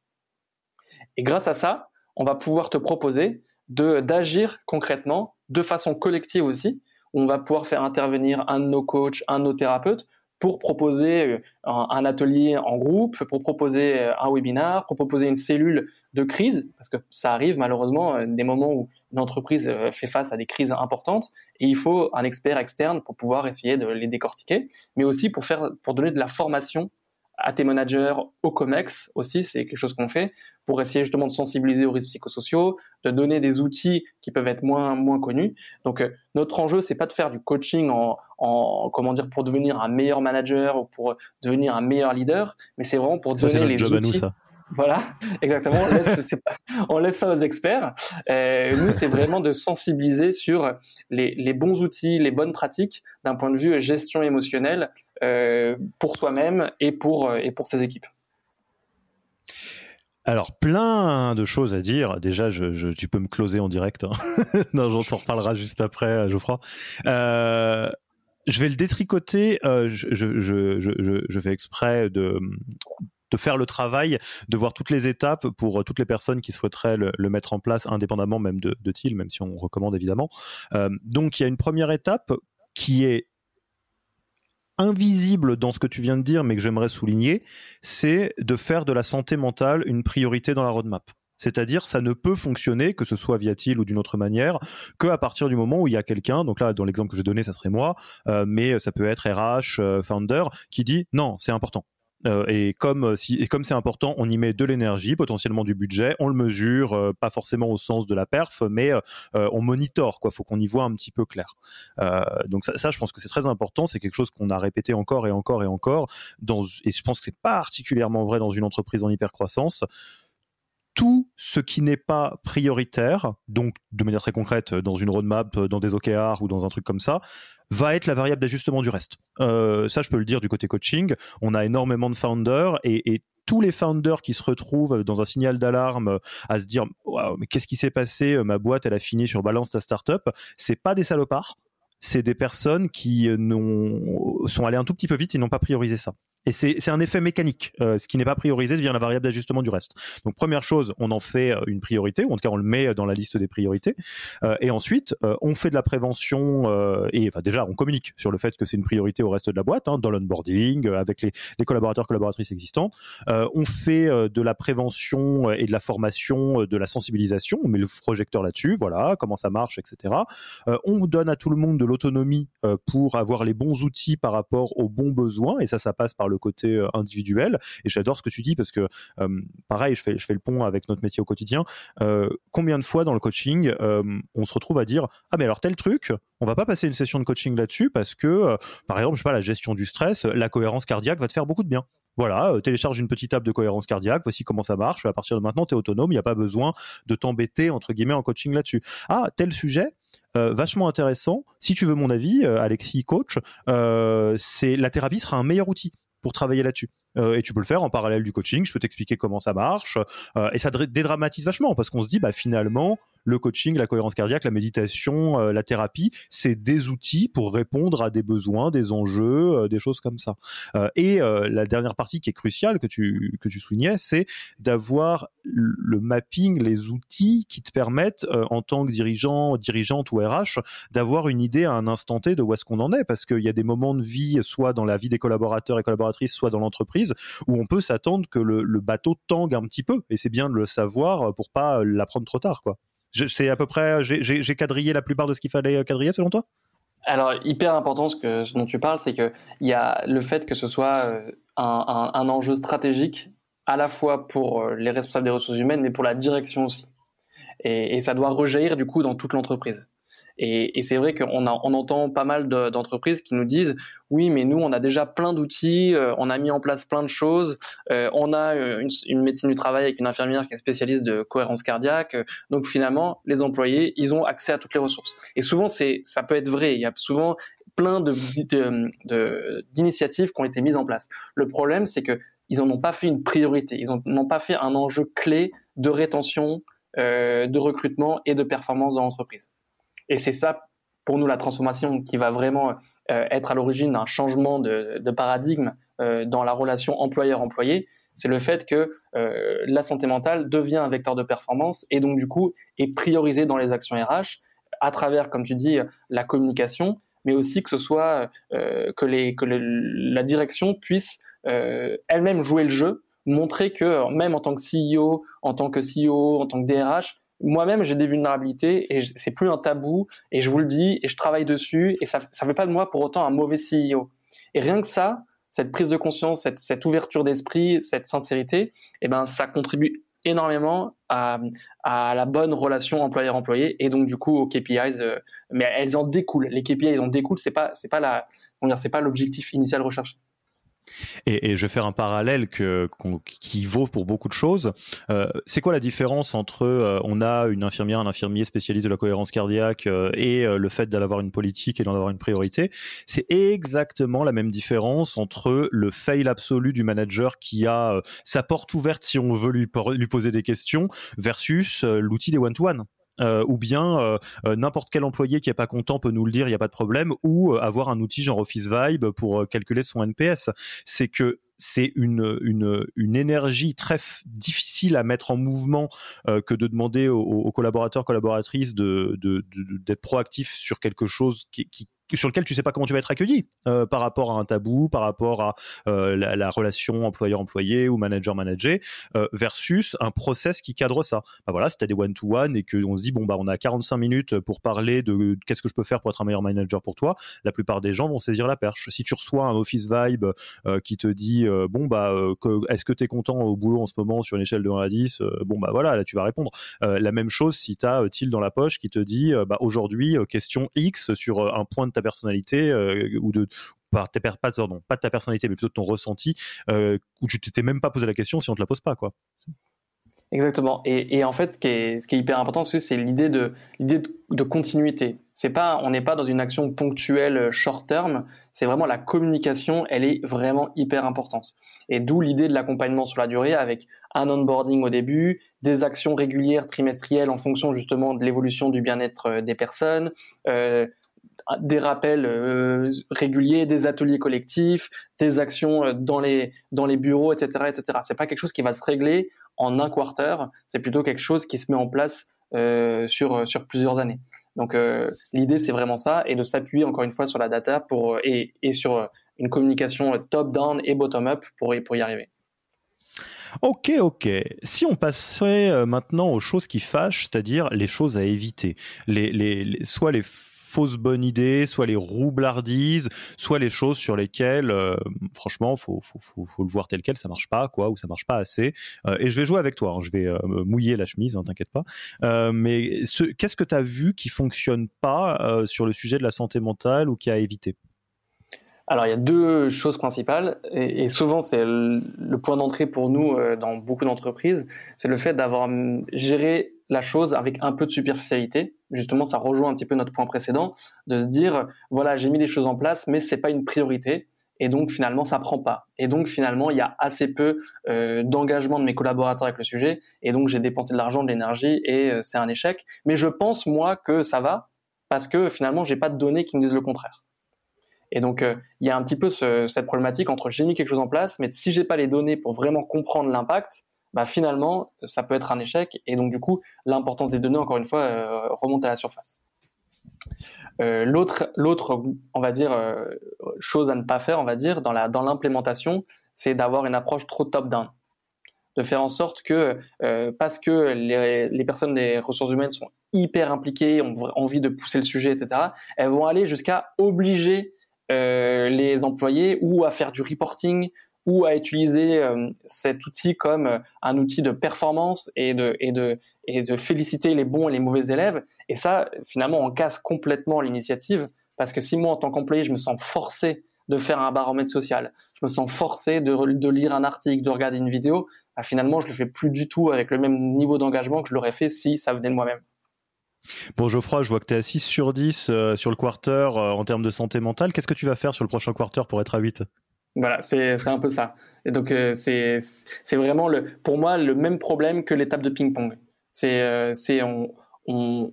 Et grâce à ça, on va pouvoir te proposer d'agir concrètement, de façon collective aussi. On va pouvoir faire intervenir un de nos coachs, un de nos thérapeutes pour proposer euh, un, atelier en groupe, pour proposer euh, un webinar, pour proposer une cellule de crise, parce que ça arrive malheureusement euh, des moments où une entreprise fait face à des crises importantes et il faut un expert externe pour pouvoir essayer de les décortiquer, mais aussi pour faire, pour donner de la formation à tes managers, au COMEX aussi, c'est quelque chose qu'on fait pour essayer justement de sensibiliser aux risques psychosociaux, de donner des outils qui peuvent être moins moins connus. Donc euh, notre enjeu c'est pas de faire du coaching en, en, comment dire pour devenir un meilleur manager ou pour devenir un meilleur leader, mais c'est vraiment pour donner les outils. Voilà, exactement. On laisse, ça aux experts. Euh, nous, c'est vraiment de sensibiliser sur les, bons outils, les bonnes pratiques d'un point de vue gestion émotionnelle euh, pour soi-même et pour, euh, et pour ses équipes. Alors, plein de choses à dire. Déjà, je, tu peux me closer en direct. Hein. non, j'en reparlera juste après, Geoffroy. Je vais le détricoter. je, je, fais exprès de, de faire le travail, de voir toutes les étapes pour euh, toutes les personnes qui souhaiteraient le, mettre en place, indépendamment même de, de TIL, même si on recommande évidemment. Euh, donc il y a une première étape qui est invisible dans ce que tu viens de dire, mais que j'aimerais souligner, c'est de faire de la santé mentale une priorité dans la roadmap. C'est-à-dire, ça ne peut fonctionner, que ce soit via TIL ou d'une autre manière, que à partir du moment où il y a quelqu'un, donc là, dans l'exemple que j'ai donné, ça serait moi, euh, mais ça peut être RH, founder, qui dit non, c'est important. Euh, et comme euh, et comme c'est important, on y met de l'énergie, potentiellement du budget, on le mesure, euh, pas forcément au sens de la perf, mais on monitore quoi. Faut qu'on y voit un petit peu clair. donc ça, je pense que c'est très important. C'est quelque chose qu'on a répété encore et encore et encore. Et je pense que c'est particulièrement vrai dans une entreprise en hypercroissance tout ce qui n'est pas prioritaire, donc de manière très concrète, dans une roadmap, dans des OKR ou dans un truc comme ça, va être la variable d'ajustement du reste. Euh, ça, je peux le dire du côté coaching. On a énormément de founders et, tous les founders qui se retrouvent dans un signal d'alarme à se dire mais qu'est-ce qui s'est passé? Ma boîte elle a fini sur balance ta startup c'est pas des salopards c'est des personnes qui sont allées un tout petit peu vite et n'ont pas priorisé ça et c'est un effet mécanique. Euh, ce qui n'est pas priorisé devient la variable d'ajustement du reste. Donc première chose, on en fait euh, une priorité, ou en tout cas on le met dans la liste des priorités. Euh, et ensuite, on fait de la prévention et enfin, déjà on communique sur le fait que c'est une priorité au reste de la boîte, hein, dans l'onboarding, avec les, les, collaborateurs, collaboratrices existants. on fait de la prévention et de la formation, de la sensibilisation. On met le projecteur là-dessus, voilà, comment ça marche, etc. on donne à tout le monde de l'autonomie pour avoir les bons outils par rapport aux bons besoins, et ça, ça passe par le le côté euh, individuel. Et j'adore ce que tu dis parce que, euh, pareil, je fais, je fais le pont avec notre métier au quotidien. Euh, combien de fois dans le coaching, on se retrouve à dire Ah, mais alors tel truc, on va pas passer une session de coaching là-dessus parce que, par exemple, je sais pas, la gestion du stress, la cohérence cardiaque va te faire beaucoup de bien voilà, télécharge une petite app de cohérence cardiaque, voici comment ça marche, à partir de maintenant, tu es autonome, il n'y a pas besoin de t'embêter, entre guillemets, en coaching là-dessus. Ah, tel sujet, vachement intéressant. Si tu veux mon avis, Alexis, coach, c'est la thérapie sera un meilleur outil pour travailler là-dessus. Euh, et tu peux le faire en parallèle du coaching. Je peux t'expliquer comment ça marche. Euh, et ça dédramatise vachement parce qu'on se dit, bah, finalement, le coaching, la cohérence cardiaque, la méditation, euh, la thérapie, c'est des outils pour répondre à des besoins, des enjeux, des choses comme ça. et la dernière partie qui est cruciale que tu, que tu soulignais, c'est d'avoir le mapping, les outils qui te permettent, en tant que dirigeant, dirigeante ou RH, d'avoir une idée à un instant T de où est-ce qu'on en est parce qu'il y a des moments de vie, soit dans la vie des collaborateurs et collaboratrices, soit dans l'entreprise où on peut s'attendre que le, bateau tangue un petit peu. Et c'est bien de le savoir pour pas l'apprendre trop tard. C'est à peu près, j'ai quadrillé la plupart de ce qu'il fallait quadriller selon toi? Alors, hyper important ce, dont tu parles, c'est qu'il y a le fait que ce soit euh, un, enjeu stratégique à la fois pour euh, les responsables des ressources humaines, mais pour la direction aussi. Et, et ça doit rejaillir du coup dans toute l'entreprise. Et, et c'est vrai qu'on on entend pas mal d'entreprises qui nous disent oui, mais nous on a déjà plein d'outils, euh, on a mis en place plein de choses, euh, on a euh, une, une, médecine du travail avec une infirmière qui est spécialiste de cohérence cardiaque, donc finalement les employés ils ont accès à toutes les ressources. Et souvent c'est ça peut être vrai, il y a souvent plein de d'initiatives qui ont été mises en place. Le problème c'est que ils n'en ont pas fait une priorité, ils n'ont pas fait un enjeu clé de rétention, de recrutement et de performance dans l'entreprise. Et c'est ça, pour nous, la transformation qui va vraiment euh, être à l'origine d'un changement de, paradigme euh, dans la relation employeur-employé. C'est le fait que euh, la santé mentale devient un vecteur de performance et donc du coup est priorisée dans les actions RH à travers, comme tu dis, la communication, mais aussi que ce soit que, la direction puisse elle-même jouer le jeu, montrer que même en tant que CEO, en tant que CEO, en tant que DRH, moi-même j'ai des vulnérabilités et c'est plus un tabou et je vous le dis et je travaille dessus et ça ça fait pas de moi pour autant un mauvais CEO. Et rien que ça, cette prise de conscience, cette, ouverture d'esprit, cette sincérité, eh ben ça contribue énormément à, la bonne relation employeur-employé et donc du coup aux KPIs. Euh, mais elles en découlent. Les KPIs en découlent. C'est pas c'est pas pas l'objectif initial recherché. Et, je vais faire un parallèle qui vaut pour beaucoup de choses. Euh, c'est quoi la différence entre euh, on a une infirmière, un infirmier spécialiste de la cohérence cardiaque euh, et le fait d'avoir une politique et d'en avoir une priorité? C'est exactement la même différence entre le fail absolu du manager qui a sa porte ouverte si on veut lui, lui poser des questions versus l'outil des one-to-one. Euh, ou bien euh, euh, n'importe quel employé qui est pas content peut nous le dire, il n'y a pas de problème, ou avoir un outil genre Office Vibe pour calculer son NPS. C'est que c'est une, une, énergie très difficile à mettre en mouvement que de demander aux, collaborateurs, collaboratrices de, d'être de, proactifs sur quelque chose qui, sur lequel tu sais pas comment tu vas être accueilli euh, par rapport à un tabou, par rapport à euh, la, relation employeur-employé ou manager-manager, euh, versus un process qui cadre ça. Bah voilà, si tu as des one-to-one et qu'on se dit, bon, bah, on a 45 minutes pour parler de qu'est-ce que je peux faire pour être un meilleur manager pour toi, la plupart des gens vont saisir la perche. Si tu reçois un Office Vibe qui te dit, bon, bah, est-ce que tu es content au boulot en ce moment sur une échelle de 1 à 10 Bon, bah voilà, là, tu vas répondre. la même chose si tu as Till dans la poche qui te dit, bah, aujourd'hui, question X sur un point de ta personnalité euh, ou de pas, pas, pardon, pas de ta personnalité, mais plutôt de ton ressenti, euh, où tu t'étais même pas posé la question si on te la pose pas, quoi. Exactement. Et, en fait, ce qui est, ce qui est hyper important, c'est l'idée de l'idée de, continuité. C'est pas, on n'est pas dans une action ponctuelle euh, short term. C'est vraiment la communication. Elle est vraiment hyper importante. Et d'où l'idée de l'accompagnement sur la durée avec un onboarding au début, des actions régulières trimestrielles en fonction justement de l'évolution du bien-être des personnes. Des rappels euh, réguliers, des ateliers collectifs, des actions euh, dans les dans les bureaux, etc., etc. C'est pas quelque chose qui va se régler en un quarter. C'est plutôt quelque chose qui se met en place euh, sur sur plusieurs années. Donc l'idée c'est vraiment ça et de s'appuyer encore une fois sur la data pour et, et sur une communication top down et bottom up pour pour y arriver. Ok, ok. Si on passerait maintenant aux choses qui fâchent, c'est-à-dire les choses à éviter, les, les soit les fausses bonnes idées, soit les roublardises, soit les choses sur lesquelles, euh, franchement, faut, faut, le voir tel quel, ça marche pas, quoi, ou ça marche pas assez. Euh, et je vais jouer avec toi, hein, je vais euh, mouiller la chemise, hein, t'inquiète pas. mais qu'est-ce que tu as vu qui fonctionne pas sur le sujet de la santé mentale ou qui a évité? Alors il y a deux choses principales et, souvent c'est le, point d'entrée pour nous dans beaucoup d'entreprises, c'est le fait d'avoir géré la chose avec un peu de superficialité. Justement, ça rejoint un petit peu notre point précédent de se dire voilà, j'ai mis des choses en place, mais c'est pas une priorité. Et donc finalement, ça prend pas. Et donc finalement, il y a assez peu euh, d'engagement de mes collaborateurs avec le sujet. Et donc j'ai dépensé de l'argent, de l'énergie, et euh, c'est un échec. Mais je pense moi que ça va parce que finalement, j'ai pas de données qui me disent le contraire. Et donc, euh, il y a un petit peu cette problématique entre j'ai mis quelque chose en place, mais si j'ai pas les données pour vraiment comprendre l'impact, bah finalement, ça peut être un échec. Et donc, du coup, l'importance des données, encore une fois, euh, remonte à la surface. Euh, l'autre, l'autre, on va dire, euh, chose à ne pas faire, on va dire, dans la dans l'implémentation, c'est d'avoir une approche trop top-down, de faire en sorte que parce que les, les, personnes des ressources humaines sont hyper impliquées, ont envie de pousser le sujet, etc., elles vont aller jusqu'à obliger les employés ou à faire du reporting ou à utiliser euh, cet outil comme euh, un outil de performance et de, et, de, et de féliciter les bons et les mauvais élèves. Et ça, finalement, on casse complètement l'initiative parce que si moi, en tant qu'employé, je me sens forcé de faire un baromètre social, je me sens forcé de, de lire un article, de regarder une vidéo, bah, finalement, je le fais plus du tout avec le même niveau d'engagement que je l'aurais fait si ça venait de moi-même. Bon Geoffroy, je vois que tu es à 6 sur 10 euh, sur le quarter en termes de santé mentale. Qu'est-ce que tu vas faire sur le prochain quarter pour être à 8 voilà, c'est un peu ça. Et donc euh, c'est vraiment le pour moi le même problème que l'étape de ping-pong. C'est euh, on,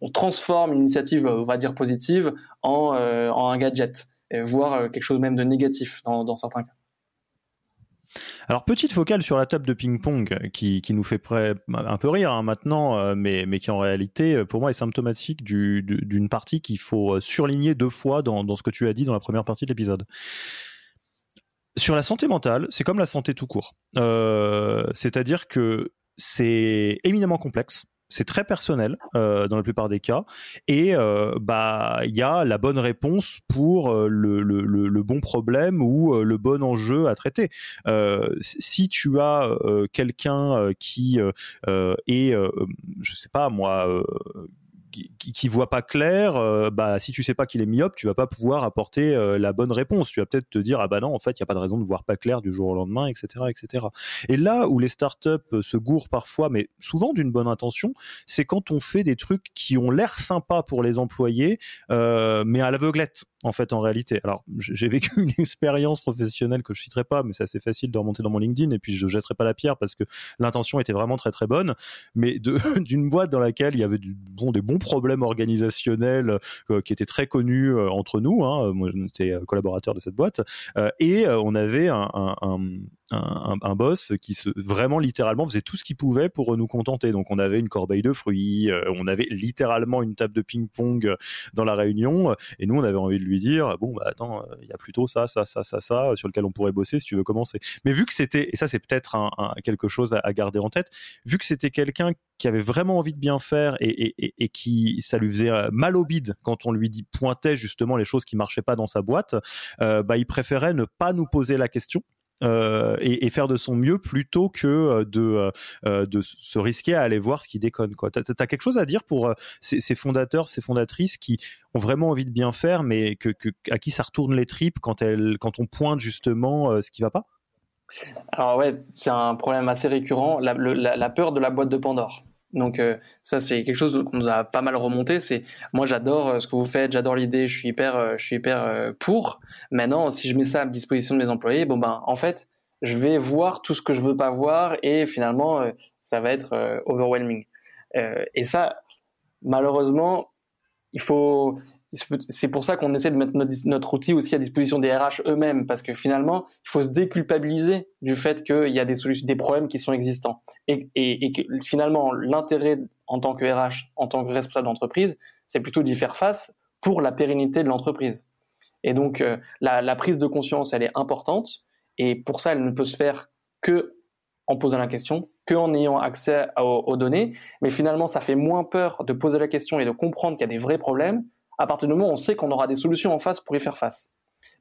on, transforme une initiative, on va dire positive, en, euh, en un gadget, voire quelque chose même de négatif dans, dans certains cas. Alors petite focale sur la table de ping-pong qui, qui nous fait un peu rire hein, maintenant, mais, mais qui en réalité pour moi est symptomatique d'une partie qu'il faut surligner deux fois dans, dans ce que tu as dit dans la première partie de l'épisode sur la santé mentale, c'est comme la santé tout court. Euh, c'est-à-dire que c'est éminemment complexe. C'est très personnel euh, dans la plupart des cas, et euh, bah il y a la bonne réponse pour le, bon problème ou le bon enjeu à traiter. si tu as quelqu'un qui est, je sais pas moi, qui, voit pas clair, euh, bah si tu sais pas qu'il est myope, tu vas pas pouvoir apporter euh, la bonne réponse. Tu vas peut-être te dire ah bah non en fait il y a pas de raison de voir pas clair du jour au lendemain, etc., etc. Et là où les startups se gourrent parfois, mais souvent d'une bonne intention, c'est quand on fait des trucs qui ont l'air sympas pour les employés, mais à l'aveuglette en fait en réalité. Alors j'ai vécu une expérience professionnelle que je citerai pas, mais c'est assez facile de remonter dans mon LinkedIn et puis je jetterai pas la pierre parce que l'intention était vraiment très très bonne, mais d'une boîte dans laquelle il y avait du, bon, des bons problèmes organisationnels euh, qui étaient très connus euh, entre nous. Hein, moi j'étais collaborateur de cette boîte euh, et on avait un, un, boss qui se vraiment littéralement faisait tout ce qu'il pouvait pour nous contenter. Donc on avait une corbeille de fruits, on avait littéralement une table de ping-pong dans la réunion et nous on avait envie de lui dire bon bah attends il y a plutôt ça ça ça ça ça sur lequel on pourrait bosser si tu veux commencer. Mais vu que c'était et ça c'est peut-être quelque chose à, garder en tête, vu que c'était quelqu'un qui avait vraiment envie de bien faire et, qui ça lui faisait euh, mal au bide quand on lui pointait justement les choses qui marchaient pas dans sa boîte, euh, bah il préférait ne pas nous poser la question euh, et, faire de son mieux plutôt que euh, de, euh, de se risquer à aller voir ce qui déconne. Tu as, quelque chose à dire pour ces, fondateurs, ces fondatrices qui ont vraiment envie de bien faire, mais que, à qui ça retourne les tripes quand, elles, quand on pointe justement ce qui va pas? Alors ouais, c'est un problème assez récurrent, la peur de la boîte de Pandore. Donc euh, ça c'est quelque chose qu'on nous a pas mal remonté. C'est moi j'adore euh, ce que vous faites, j'adore l'idée, je suis hyper, euh, je suis hyper pour. Maintenant si je mets ça à disposition de mes employés, bon ben en fait je vais voir tout ce que je veux pas voir et finalement ça va être overwhelming. et ça malheureusement il faut c'est pour ça qu'on essaie de mettre notre, outil aussi à disposition des RH eux-mêmes, parce que finalement, il faut se déculpabiliser du fait qu'il y a des solutions, des problèmes qui sont existants, et, que finalement, l'intérêt en tant que RH, en tant que responsable d'entreprise, c'est plutôt d'y faire face pour la pérennité de l'entreprise. Et donc, euh, la, prise de conscience, elle est importante, et pour ça, elle ne peut se faire que en posant la question, que en ayant accès aux données. Mais finalement, ça fait moins peur de poser la question et de comprendre qu'il y a des vrais problèmes à partir du moment où on sait qu'on aura des solutions en face pour y faire face.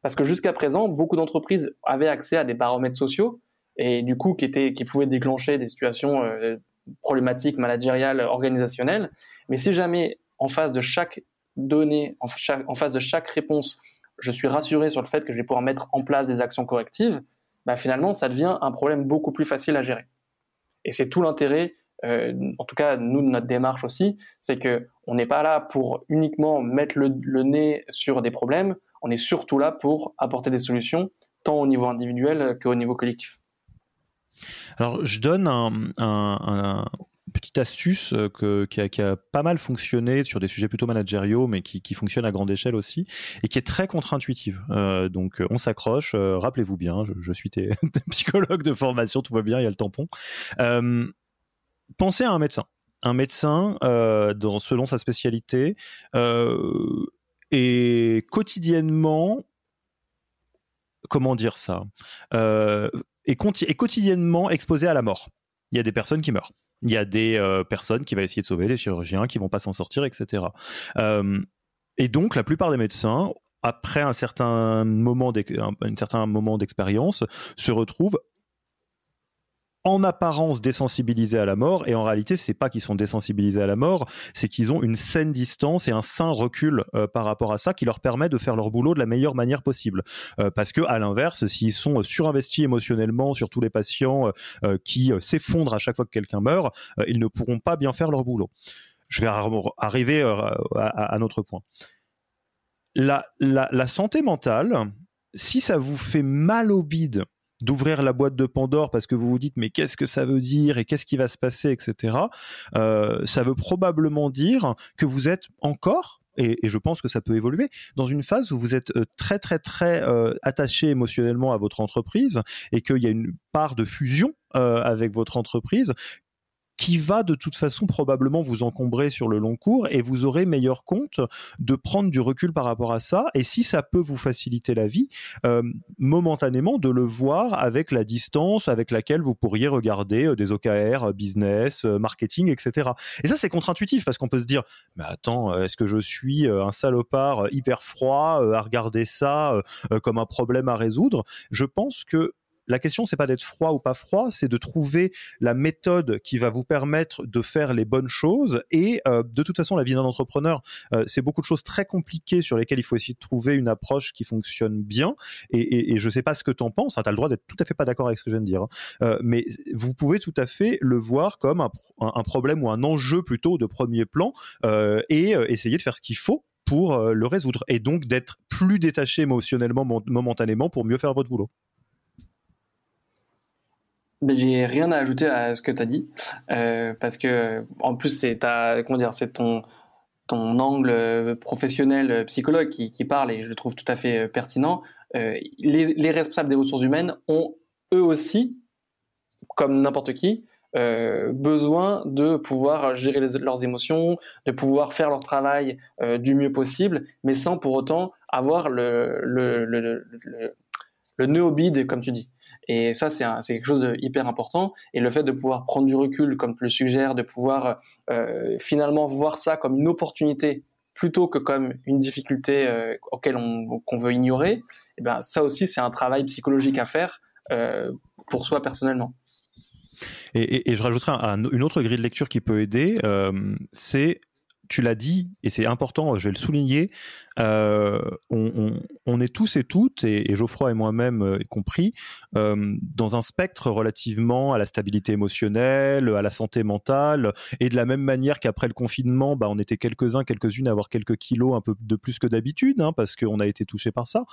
Parce que jusqu'à présent, beaucoup d'entreprises avaient accès à des baromètres sociaux et du coup qui, étaient, qui pouvaient déclencher des situations euh, problématiques, managériales, organisationnelles. Mais si jamais en face de chaque donnée, en, face de chaque réponse, je suis rassuré sur le fait que je vais pouvoir mettre en place des actions correctives, bah finalement, ça devient un problème beaucoup plus facile à gérer. Et c'est tout l'intérêt euh, en tout cas nous notre démarche aussi, c'est que on n'est pas là pour uniquement mettre le, nez sur des problèmes, on est surtout là pour apporter des solutions, tant au niveau individuel qu'au niveau collectif. Alors je donne un, petite astuce euh, qui, a, pas mal fonctionné sur des sujets plutôt managériaux, mais qui, fonctionne à grande échelle aussi, et qui est très contre-intuitive. Euh, donc on s'accroche, rappelez-vous bien, je, suis psychologue de formation, tout va bien, il y a le tampon pensez à un médecin. Un médecin, euh, selon sa spécialité, euh, est quotidiennement, comment dire ça, euh, est, quotidiennement exposé à la mort. Il y a des personnes qui meurent. Il y a des personnes qui vont essayer de sauver, des chirurgiens qui vont pas s'en sortir, etc. et donc, la plupart des médecins après un certain moment d'expérience, se retrouvent en apparence désensibilisés à la mort et en réalité c'est pas qu'ils sont désensibilisés à la mort c'est qu'ils ont une saine distance et un sain recul euh, par rapport à ça qui leur permet de faire leur boulot de la meilleure manière possible. Euh, parce que à l'inverse s'ils sont surinvestis émotionnellement sur tous les patients euh, qui s'effondrent à chaque fois que quelqu'un meurt ils ne pourront pas bien faire leur boulot. Je vais arriver à, notre point. La, la, la santé mentale si ça vous fait mal au bide d'ouvrir la boîte de Pandore parce que vous vous dites mais qu'est-ce que ça veut dire et qu'est-ce qui va se passer, etc. Euh, ça veut probablement dire que vous êtes encore et, je pense que ça peut évoluer dans une phase où vous êtes euh, très très très euh, attaché émotionnellement à votre entreprise et qu'il y a une part de fusion avec votre entreprise qui va de toute façon probablement vous encombrer sur le long cours et vous aurez meilleur compte de prendre du recul par rapport à ça. Et si ça peut vous faciliter la vie euh, momentanément de le voir avec la distance avec laquelle vous pourriez regarder euh, des OKR euh, business marketing etc et ça c'est contre-intuitif parce qu'on peut se dire mais attends est-ce que je suis un salopard hyper froid à regarder ça comme un problème à résoudre? Je pense que la question c'est pas d'être froid ou pas froid, c'est de trouver la méthode qui va vous permettre de faire les bonnes choses. Et euh, de toute façon, la vie d'un entrepreneur, euh, c'est beaucoup de choses très compliquées sur lesquelles il faut essayer de trouver une approche qui fonctionne bien. Et, et, et je sais pas ce que tu en penses. Hein, tu as le droit d'être tout à fait pas d'accord avec ce que je viens de dire. Hein. Euh, mais vous pouvez tout à fait le voir comme un, un, problème ou un enjeu plutôt de premier plan euh, et euh, essayer de faire ce qu'il faut pour euh, le résoudre et donc d'être plus détaché émotionnellement momentanément pour mieux faire votre boulot. Ben, j'ai rien à ajouter à ce que tu as dit euh, parce que en plus c'est ton angle professionnel psychologue qui, parle et je le trouve tout à fait pertinent. Euh, les, les, responsables des ressources humaines ont eux aussi, comme n'importe qui, euh, besoin de pouvoir gérer leurs émotions, de pouvoir faire leur travail euh, du mieux possible, mais sans pour autant avoir le, le nœud au bide, comme tu dis. Et ça, c'est quelque chose de hyper important. Et le fait de pouvoir prendre du recul, comme tu le suggères, de pouvoir euh, finalement voir ça comme une opportunité plutôt que comme une difficulté euh, auquel on qu'on veut ignorer, eh ben ça aussi c'est un travail psychologique à faire euh, pour soi personnellement. Et, je rajouterai une autre grille de lecture qui peut aider, c'est tu l'as dit, et c'est important, je vais le souligner, euh, on, est tous et toutes, et, Geoffroy et moi-même euh, compris, euh, dans un spectre relativement à la stabilité émotionnelle, à la santé mentale, et de la même manière qu'après le confinement, bah, on était quelques-uns, quelques-unes à avoir quelques kilos un peu de plus que d'habitude, hein, parce qu'on a été touché par ça.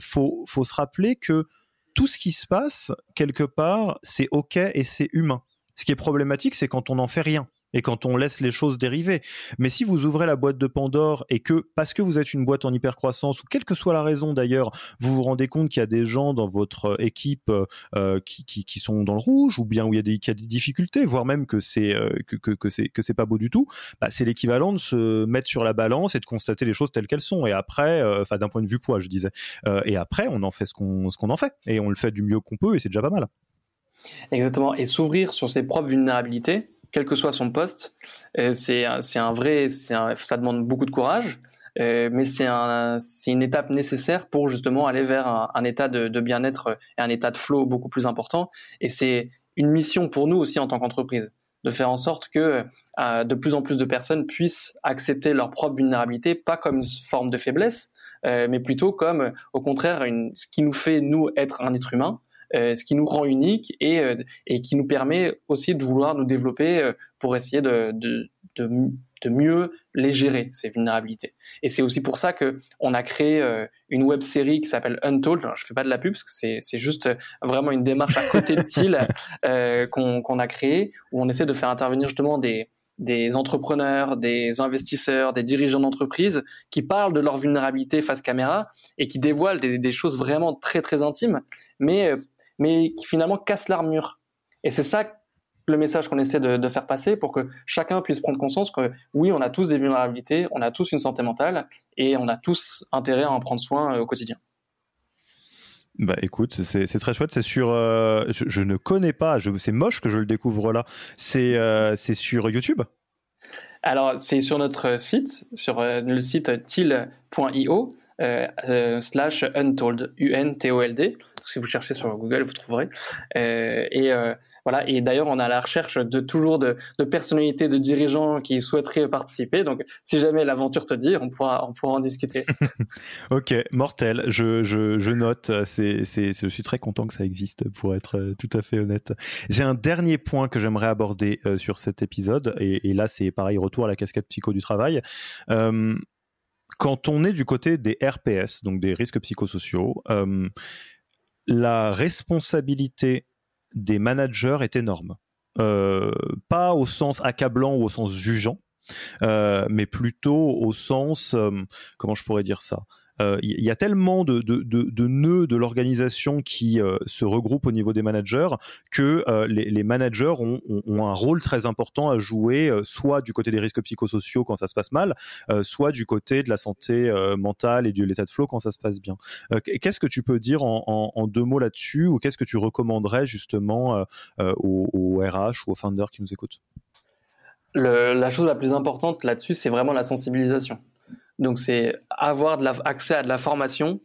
Faut, faut se rappeler que tout ce qui se passe, quelque part, c'est OK et c'est humain. Ce qui est problématique, c'est quand on n'en fait rien et quand on laisse les choses dériver. Mais si vous ouvrez la boîte de Pandore et que, parce que vous êtes une boîte en hypercroissance, ou quelle que soit la raison d'ailleurs, vous vous rendez compte qu'il y a des gens dans votre équipe euh, qui, qui, qui, sont dans le rouge, ou bien où il y a des, y a des difficultés, voire même que c'est euh, que, que, que pas beau du tout, bah, c'est l'équivalent de se mettre sur la balance et de constater les choses telles qu'elles sont. Et après, euh, enfin d'un point de vue poids, je disais. Euh, et après, on en fait ce qu'on ce qu'on en fait, et on le fait du mieux qu'on peut, et c'est déjà pas mal. Exactement. Et s'ouvrir sur ses propres vulnérabilités, quel que soit son poste, euh, c'est un vrai, ça demande beaucoup de courage, euh, mais c'est un, c'est une étape nécessaire pour justement aller vers un, état de, bien-être et un état de flow beaucoup plus important. Et c'est une mission pour nous aussi en tant qu'entreprise de faire en sorte que euh, de plus en plus de personnes puissent accepter leur propre vulnérabilité, pas comme une forme de faiblesse, mais plutôt comme, au contraire, ce qui nous fait nous être un être humain, ce qui nous rend unique et, euh, et qui nous permet aussi de vouloir nous développer euh, pour essayer de, de, de, de, mieux les gérer ces vulnérabilités. Et c'est aussi pour ça que on a créé une web série qui s'appelle Untold. Alors, je fais pas de la pub parce que c'est c'est juste vraiment une démarche à côté de TIL qu'on qu'on a créé où on essaie de faire intervenir justement des des entrepreneurs, des investisseurs, des dirigeants d'entreprise qui parlent de leur vulnérabilité face caméra et qui dévoilent des, des choses vraiment très très intimes, mais mais qui finalement casse l'armure. Et c'est ça le message qu'on essaie de, de, faire passer pour que chacun puisse prendre conscience que oui, on a tous des vulnérabilités, on a tous une santé mentale et on a tous intérêt à en prendre soin euh, au quotidien. Bah écoute, c'est très chouette. C'est sur, euh, je, je, ne connais pas. C'est moche que je le découvre là. C'est euh, c'est sur YouTube? Alors c'est sur notre site, sur le site til.io. Euh, euh, slash untold, U-N-T-O-L-D. Si vous cherchez sur Google, vous trouverez. Euh, et voilà. Et d'ailleurs, on a la recherche de toujours de, de, personnalités, de dirigeants qui souhaiteraient participer. Donc, si jamais l'aventure te dit, on pourra, on pourra en discuter. ok, mortel. Je, je, je note. C'est, c'est, je suis très content que ça existe, pour être tout à fait honnête. J'ai un dernier point que j'aimerais aborder sur cet épisode. Et, et là, c'est pareil, retour à la casquette psycho du travail. Euh, quand on est du côté des RPS, donc des risques psychosociaux, euh, la responsabilité des managers est énorme. Euh, pas au sens accablant ou au sens jugeant, euh, mais plutôt au sens, comment je pourrais dire ça? Il euh, y a tellement de, nœuds de l'organisation qui euh, se regroupent au niveau des managers que euh, les, managers ont, un rôle très important à jouer, soit du côté des risques psychosociaux quand ça se passe mal, soit du côté de la santé mentale et de l'état de flow quand ça se passe bien. qu'est-ce que tu peux dire en, deux mots là-dessus, ou qu'est-ce que tu recommanderais justement aux, RH ou aux founders qui nous écoutent? La chose la plus importante là-dessus, c'est vraiment la sensibilisation. Donc c'est avoir de la, accès à de la formation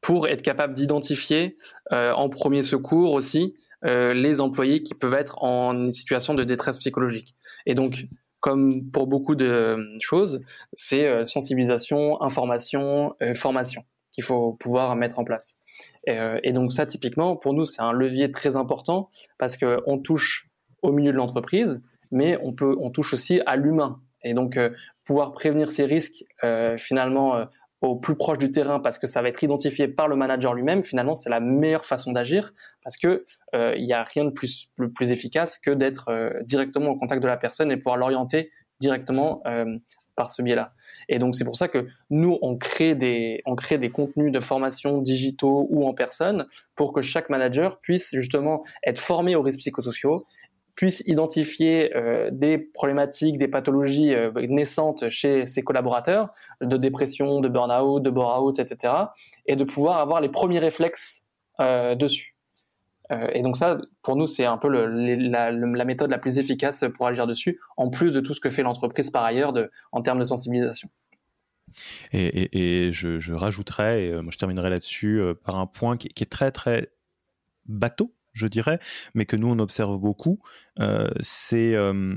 pour être capable d'identifier en premier secours aussi les employés qui peuvent être en situation de détresse psychologique. Et donc, comme pour beaucoup de choses, c'est sensibilisation, information, formation qu'il faut pouvoir mettre en place. et donc ça, typiquement, pour nous, c'est un levier très important parce qu'on touche au milieu de l'entreprise, mais on peut, on touche aussi à l'humain. Et donc, euh, pouvoir prévenir ces risques, euh, finalement, euh, au plus proche du terrain, parce que ça va être identifié par le manager lui-même, finalement, c'est la meilleure façon d'agir, parce que il n'y a rien de plus, plus, plus efficace que d'être directement au contact de la personne et pouvoir l'orienter directement par ce biais-là. Et donc c'est pour ça que nous on crée des on crée des contenus de formation digitaux ou en personne pour que chaque manager puisse justement être formé aux risques psychosociaux puisse identifier euh, des problématiques, des pathologies euh, naissantes chez ses collaborateurs, de dépression, de burn-out, de bore-out, etc., et de pouvoir avoir les premiers réflexes euh, dessus. et donc ça, pour nous, c'est un peu la, méthode la plus efficace pour agir dessus, en plus de tout ce que fait l'entreprise par ailleurs en termes de sensibilisation. Et, je, je, rajouterais, et moi je terminerai là-dessus, par un point qui, est très très bateau, je dirais, mais que nous on observe beaucoup, euh, c'est euh,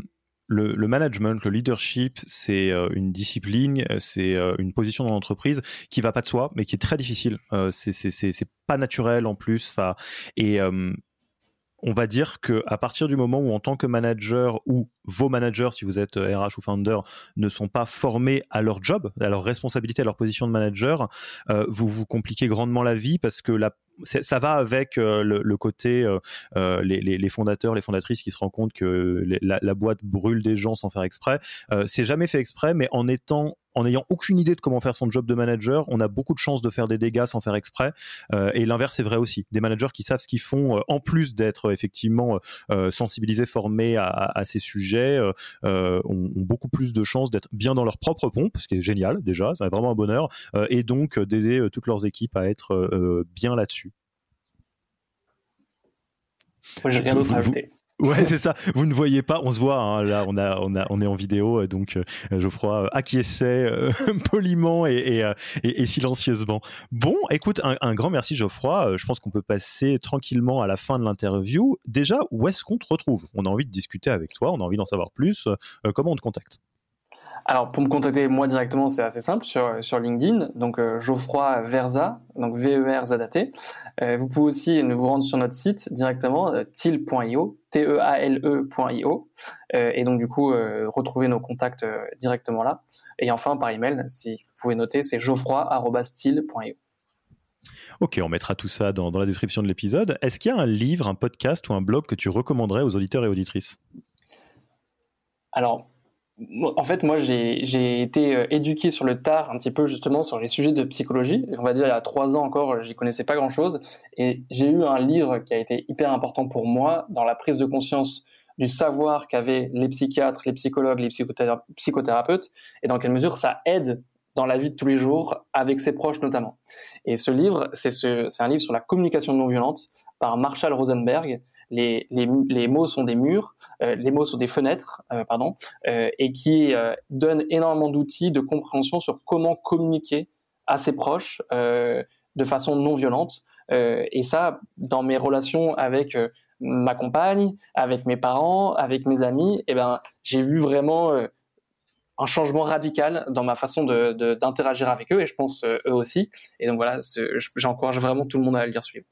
le, management, le leadership, c'est euh, une discipline, c'est une position dans l'entreprise qui va pas de soi, mais qui est très difficile. c'est pas naturel en plus. Et on va dire que à partir du moment où en tant que manager ou vos managers, si vous êtes RH ou founder, ne sont pas formés à leur job, à leur responsabilité, à leur position de manager, vous vous compliquez grandement la vie parce que la, ça va avec euh, le, côté euh, euh, les, fondateurs, les fondatrices qui se rendent compte que la, boîte brûle des gens sans faire exprès. c'est jamais fait exprès, mais en étant en n'ayant aucune idée de comment faire son job de manager, on a beaucoup de chances de faire des dégâts sans faire exprès. et l'inverse est vrai aussi. Des managers qui savent ce qu'ils font, en plus d'être effectivement sensibilisés, formés à, ces sujets, ont, ont, beaucoup plus de chances d'être bien dans leur propre pompe, ce qui est génial déjà, c'est vraiment un bonheur, et donc d'aider toutes leurs équipes à être bien là-dessus. Moi, j'ai rien d'autre à ajouter. Ouais, c'est ça. Vous ne voyez pas, on se voit. Hein, là, on a, on a, on est en vidéo, euh, donc euh, Geoffroy euh, acquiesçait poliment et, et, silencieusement. Bon, écoute, un, grand merci Geoffroy. Je pense qu'on peut passer tranquillement à la fin de l'interview. Déjà, où est-ce qu'on te retrouve? On a envie de discuter avec toi, on a envie d'en savoir plus. comment on te contacte? Alors pour me contacter moi directement, c'est assez simple sur sur LinkedIn, donc euh, Geoffroy Verza, donc V E R Z A T. Euh, vous pouvez aussi vous rendre sur notre site directement euh, til.io, T E A L E.io et donc du coup retrouver nos contacts directement là. Et enfin par email, si vous pouvez noter, c'est geoffroy@til.io. Ok, on mettra tout ça dans, dans la description de l'épisode. Est-ce qu'il y a un livre, un podcast ou un blog que tu recommanderais aux auditeurs et auditrices? Alors, en fait, moi, j'ai été euh, éduqué sur le tard, un petit peu justement sur les sujets de psychologie. On va dire il y a trois ans encore, j'y connaissais pas grand-chose, et j'ai eu un livre qui a été hyper important pour moi dans la prise de conscience du savoir qu'avaient les psychiatres, les psychologues, les psychothérapeutes, et dans quelle mesure ça aide dans la vie de tous les jours, avec ses proches notamment. Et ce livre, c'est un livre sur la communication non violente par Marshall Rosenberg, les, mots sont des murs, euh, les mots sont des fenêtres, euh, pardon, euh, et qui donnent énormément d'outils de compréhension sur comment communiquer à ses proches de façon non violente. et ça, dans mes relations avec ma compagne, avec mes parents, avec mes amis, eh ben, j'ai vu vraiment un changement radical dans ma façon d'interagir avec eux et je pense eux aussi. Et donc voilà, j'encourage vraiment tout le monde à lire ce livre.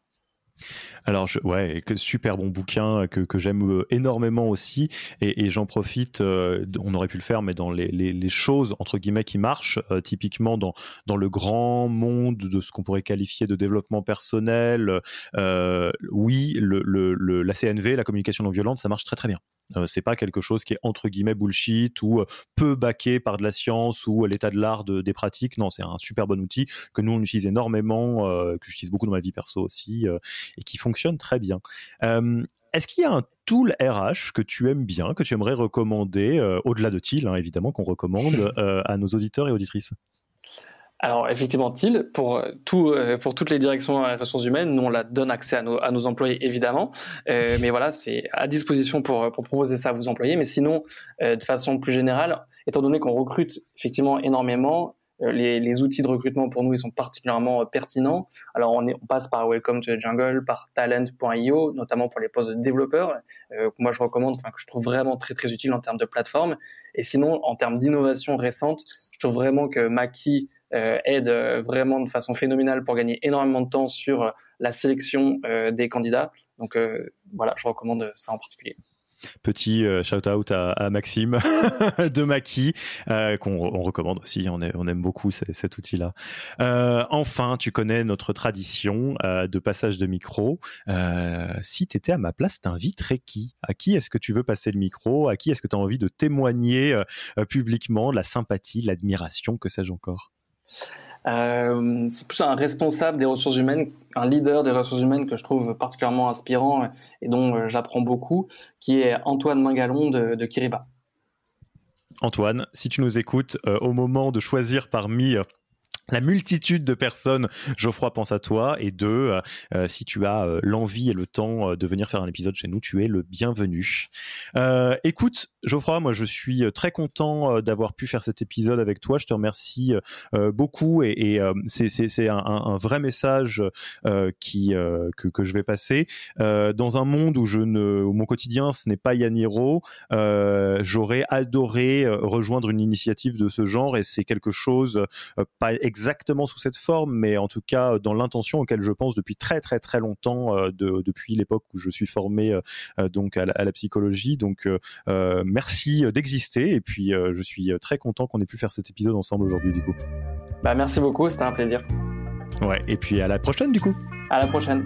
Alors, ouais, super bon bouquin que, que j'aime euh, énormément aussi. Et, j'en profite, euh, on aurait pu le faire, mais dans les, choses, entre guillemets, qui marchent, euh, typiquement dans, dans le grand monde de ce qu'on pourrait qualifier de développement personnel, oui, le, la CNV, la communication non violente, ça marche très très bien. Euh, c'est pas quelque chose qui est entre guillemets bullshit ou peu baqué par de la science ou l'état de l'art de, des pratiques. Non, c'est un super bon outil que nous on utilise énormément, que j'utilise beaucoup dans ma vie perso aussi et qui fonctionne très bien. Est-ce qu'il y a un tool RH que tu aimes bien, que tu aimerais recommander, euh, au-delà de TIL, hein, évidemment, qu'on recommande euh, à nos auditeurs et auditrices? Alors effectivement, TIL, pour, tout, euh, pour toutes les directions ressources humaines, nous on la donne accès à nos, à nos employés évidemment, mais voilà, c'est à disposition pour, pour proposer ça à vos employés. Mais sinon, de façon plus générale, étant donné qu'on recrute effectivement énormément, les, outils de recrutement pour nous, ils sont particulièrement pertinents. Alors, on, est, on passe par Welcome to the Jungle, par Talent.io, notamment pour les postes de développeurs. moi, je recommande, enfin, que je trouve vraiment très, très utile en termes de plateforme. Et sinon, en termes d'innovation récente, je trouve vraiment que Maki aide vraiment de façon phénoménale pour gagner énormément de temps sur la sélection des candidats. Donc, voilà, je recommande ça en particulier. Petit euh, shout-out à, Maxime de Maki, euh, qu'on recommande aussi, on, aime beaucoup cet outil-là. Euh, enfin, tu connais notre tradition de passage de micro. si tu étais à ma place, t'inviterais qui? À qui est-ce que tu veux passer le micro? À qui est-ce que tu as envie de témoigner publiquement la sympathie, l'admiration, que sais-je encore? Euh, c'est plus un responsable des ressources humaines, un leader des ressources humaines que je trouve particulièrement inspirant et dont euh, j'apprends beaucoup, qui est Antoine Mingalon de, Kiriba. Antoine, si tu nous écoutes, euh, au moment de choisir parmi la multitude de personnes, Geoffroy pense à toi. Et deux, euh, euh, si tu as euh, l'envie et le temps de venir faire un épisode chez nous, tu es le bienvenu. écoute, Geoffroy, moi je suis très content d'avoir pu faire cet épisode avec toi. Je te remercie beaucoup et, c'est un, vrai message que, je vais passer. dans un monde où, je ne, où mon quotidien ce n'est pas Yaniro, j'aurais adoré rejoindre une initiative de ce genre et c'est quelque chose pas exactement exactement sous cette forme, mais en tout cas dans l'intention auquel je pense depuis très très très longtemps, euh, depuis l'époque où je suis formé euh, euh, donc à la, psychologie. Donc merci d'exister et puis je suis très content qu'on ait pu faire cet épisode ensemble aujourd'hui du coup. Bah merci beaucoup, c'était un plaisir. Ouais, et puis à la prochaine du coup. À la prochaine.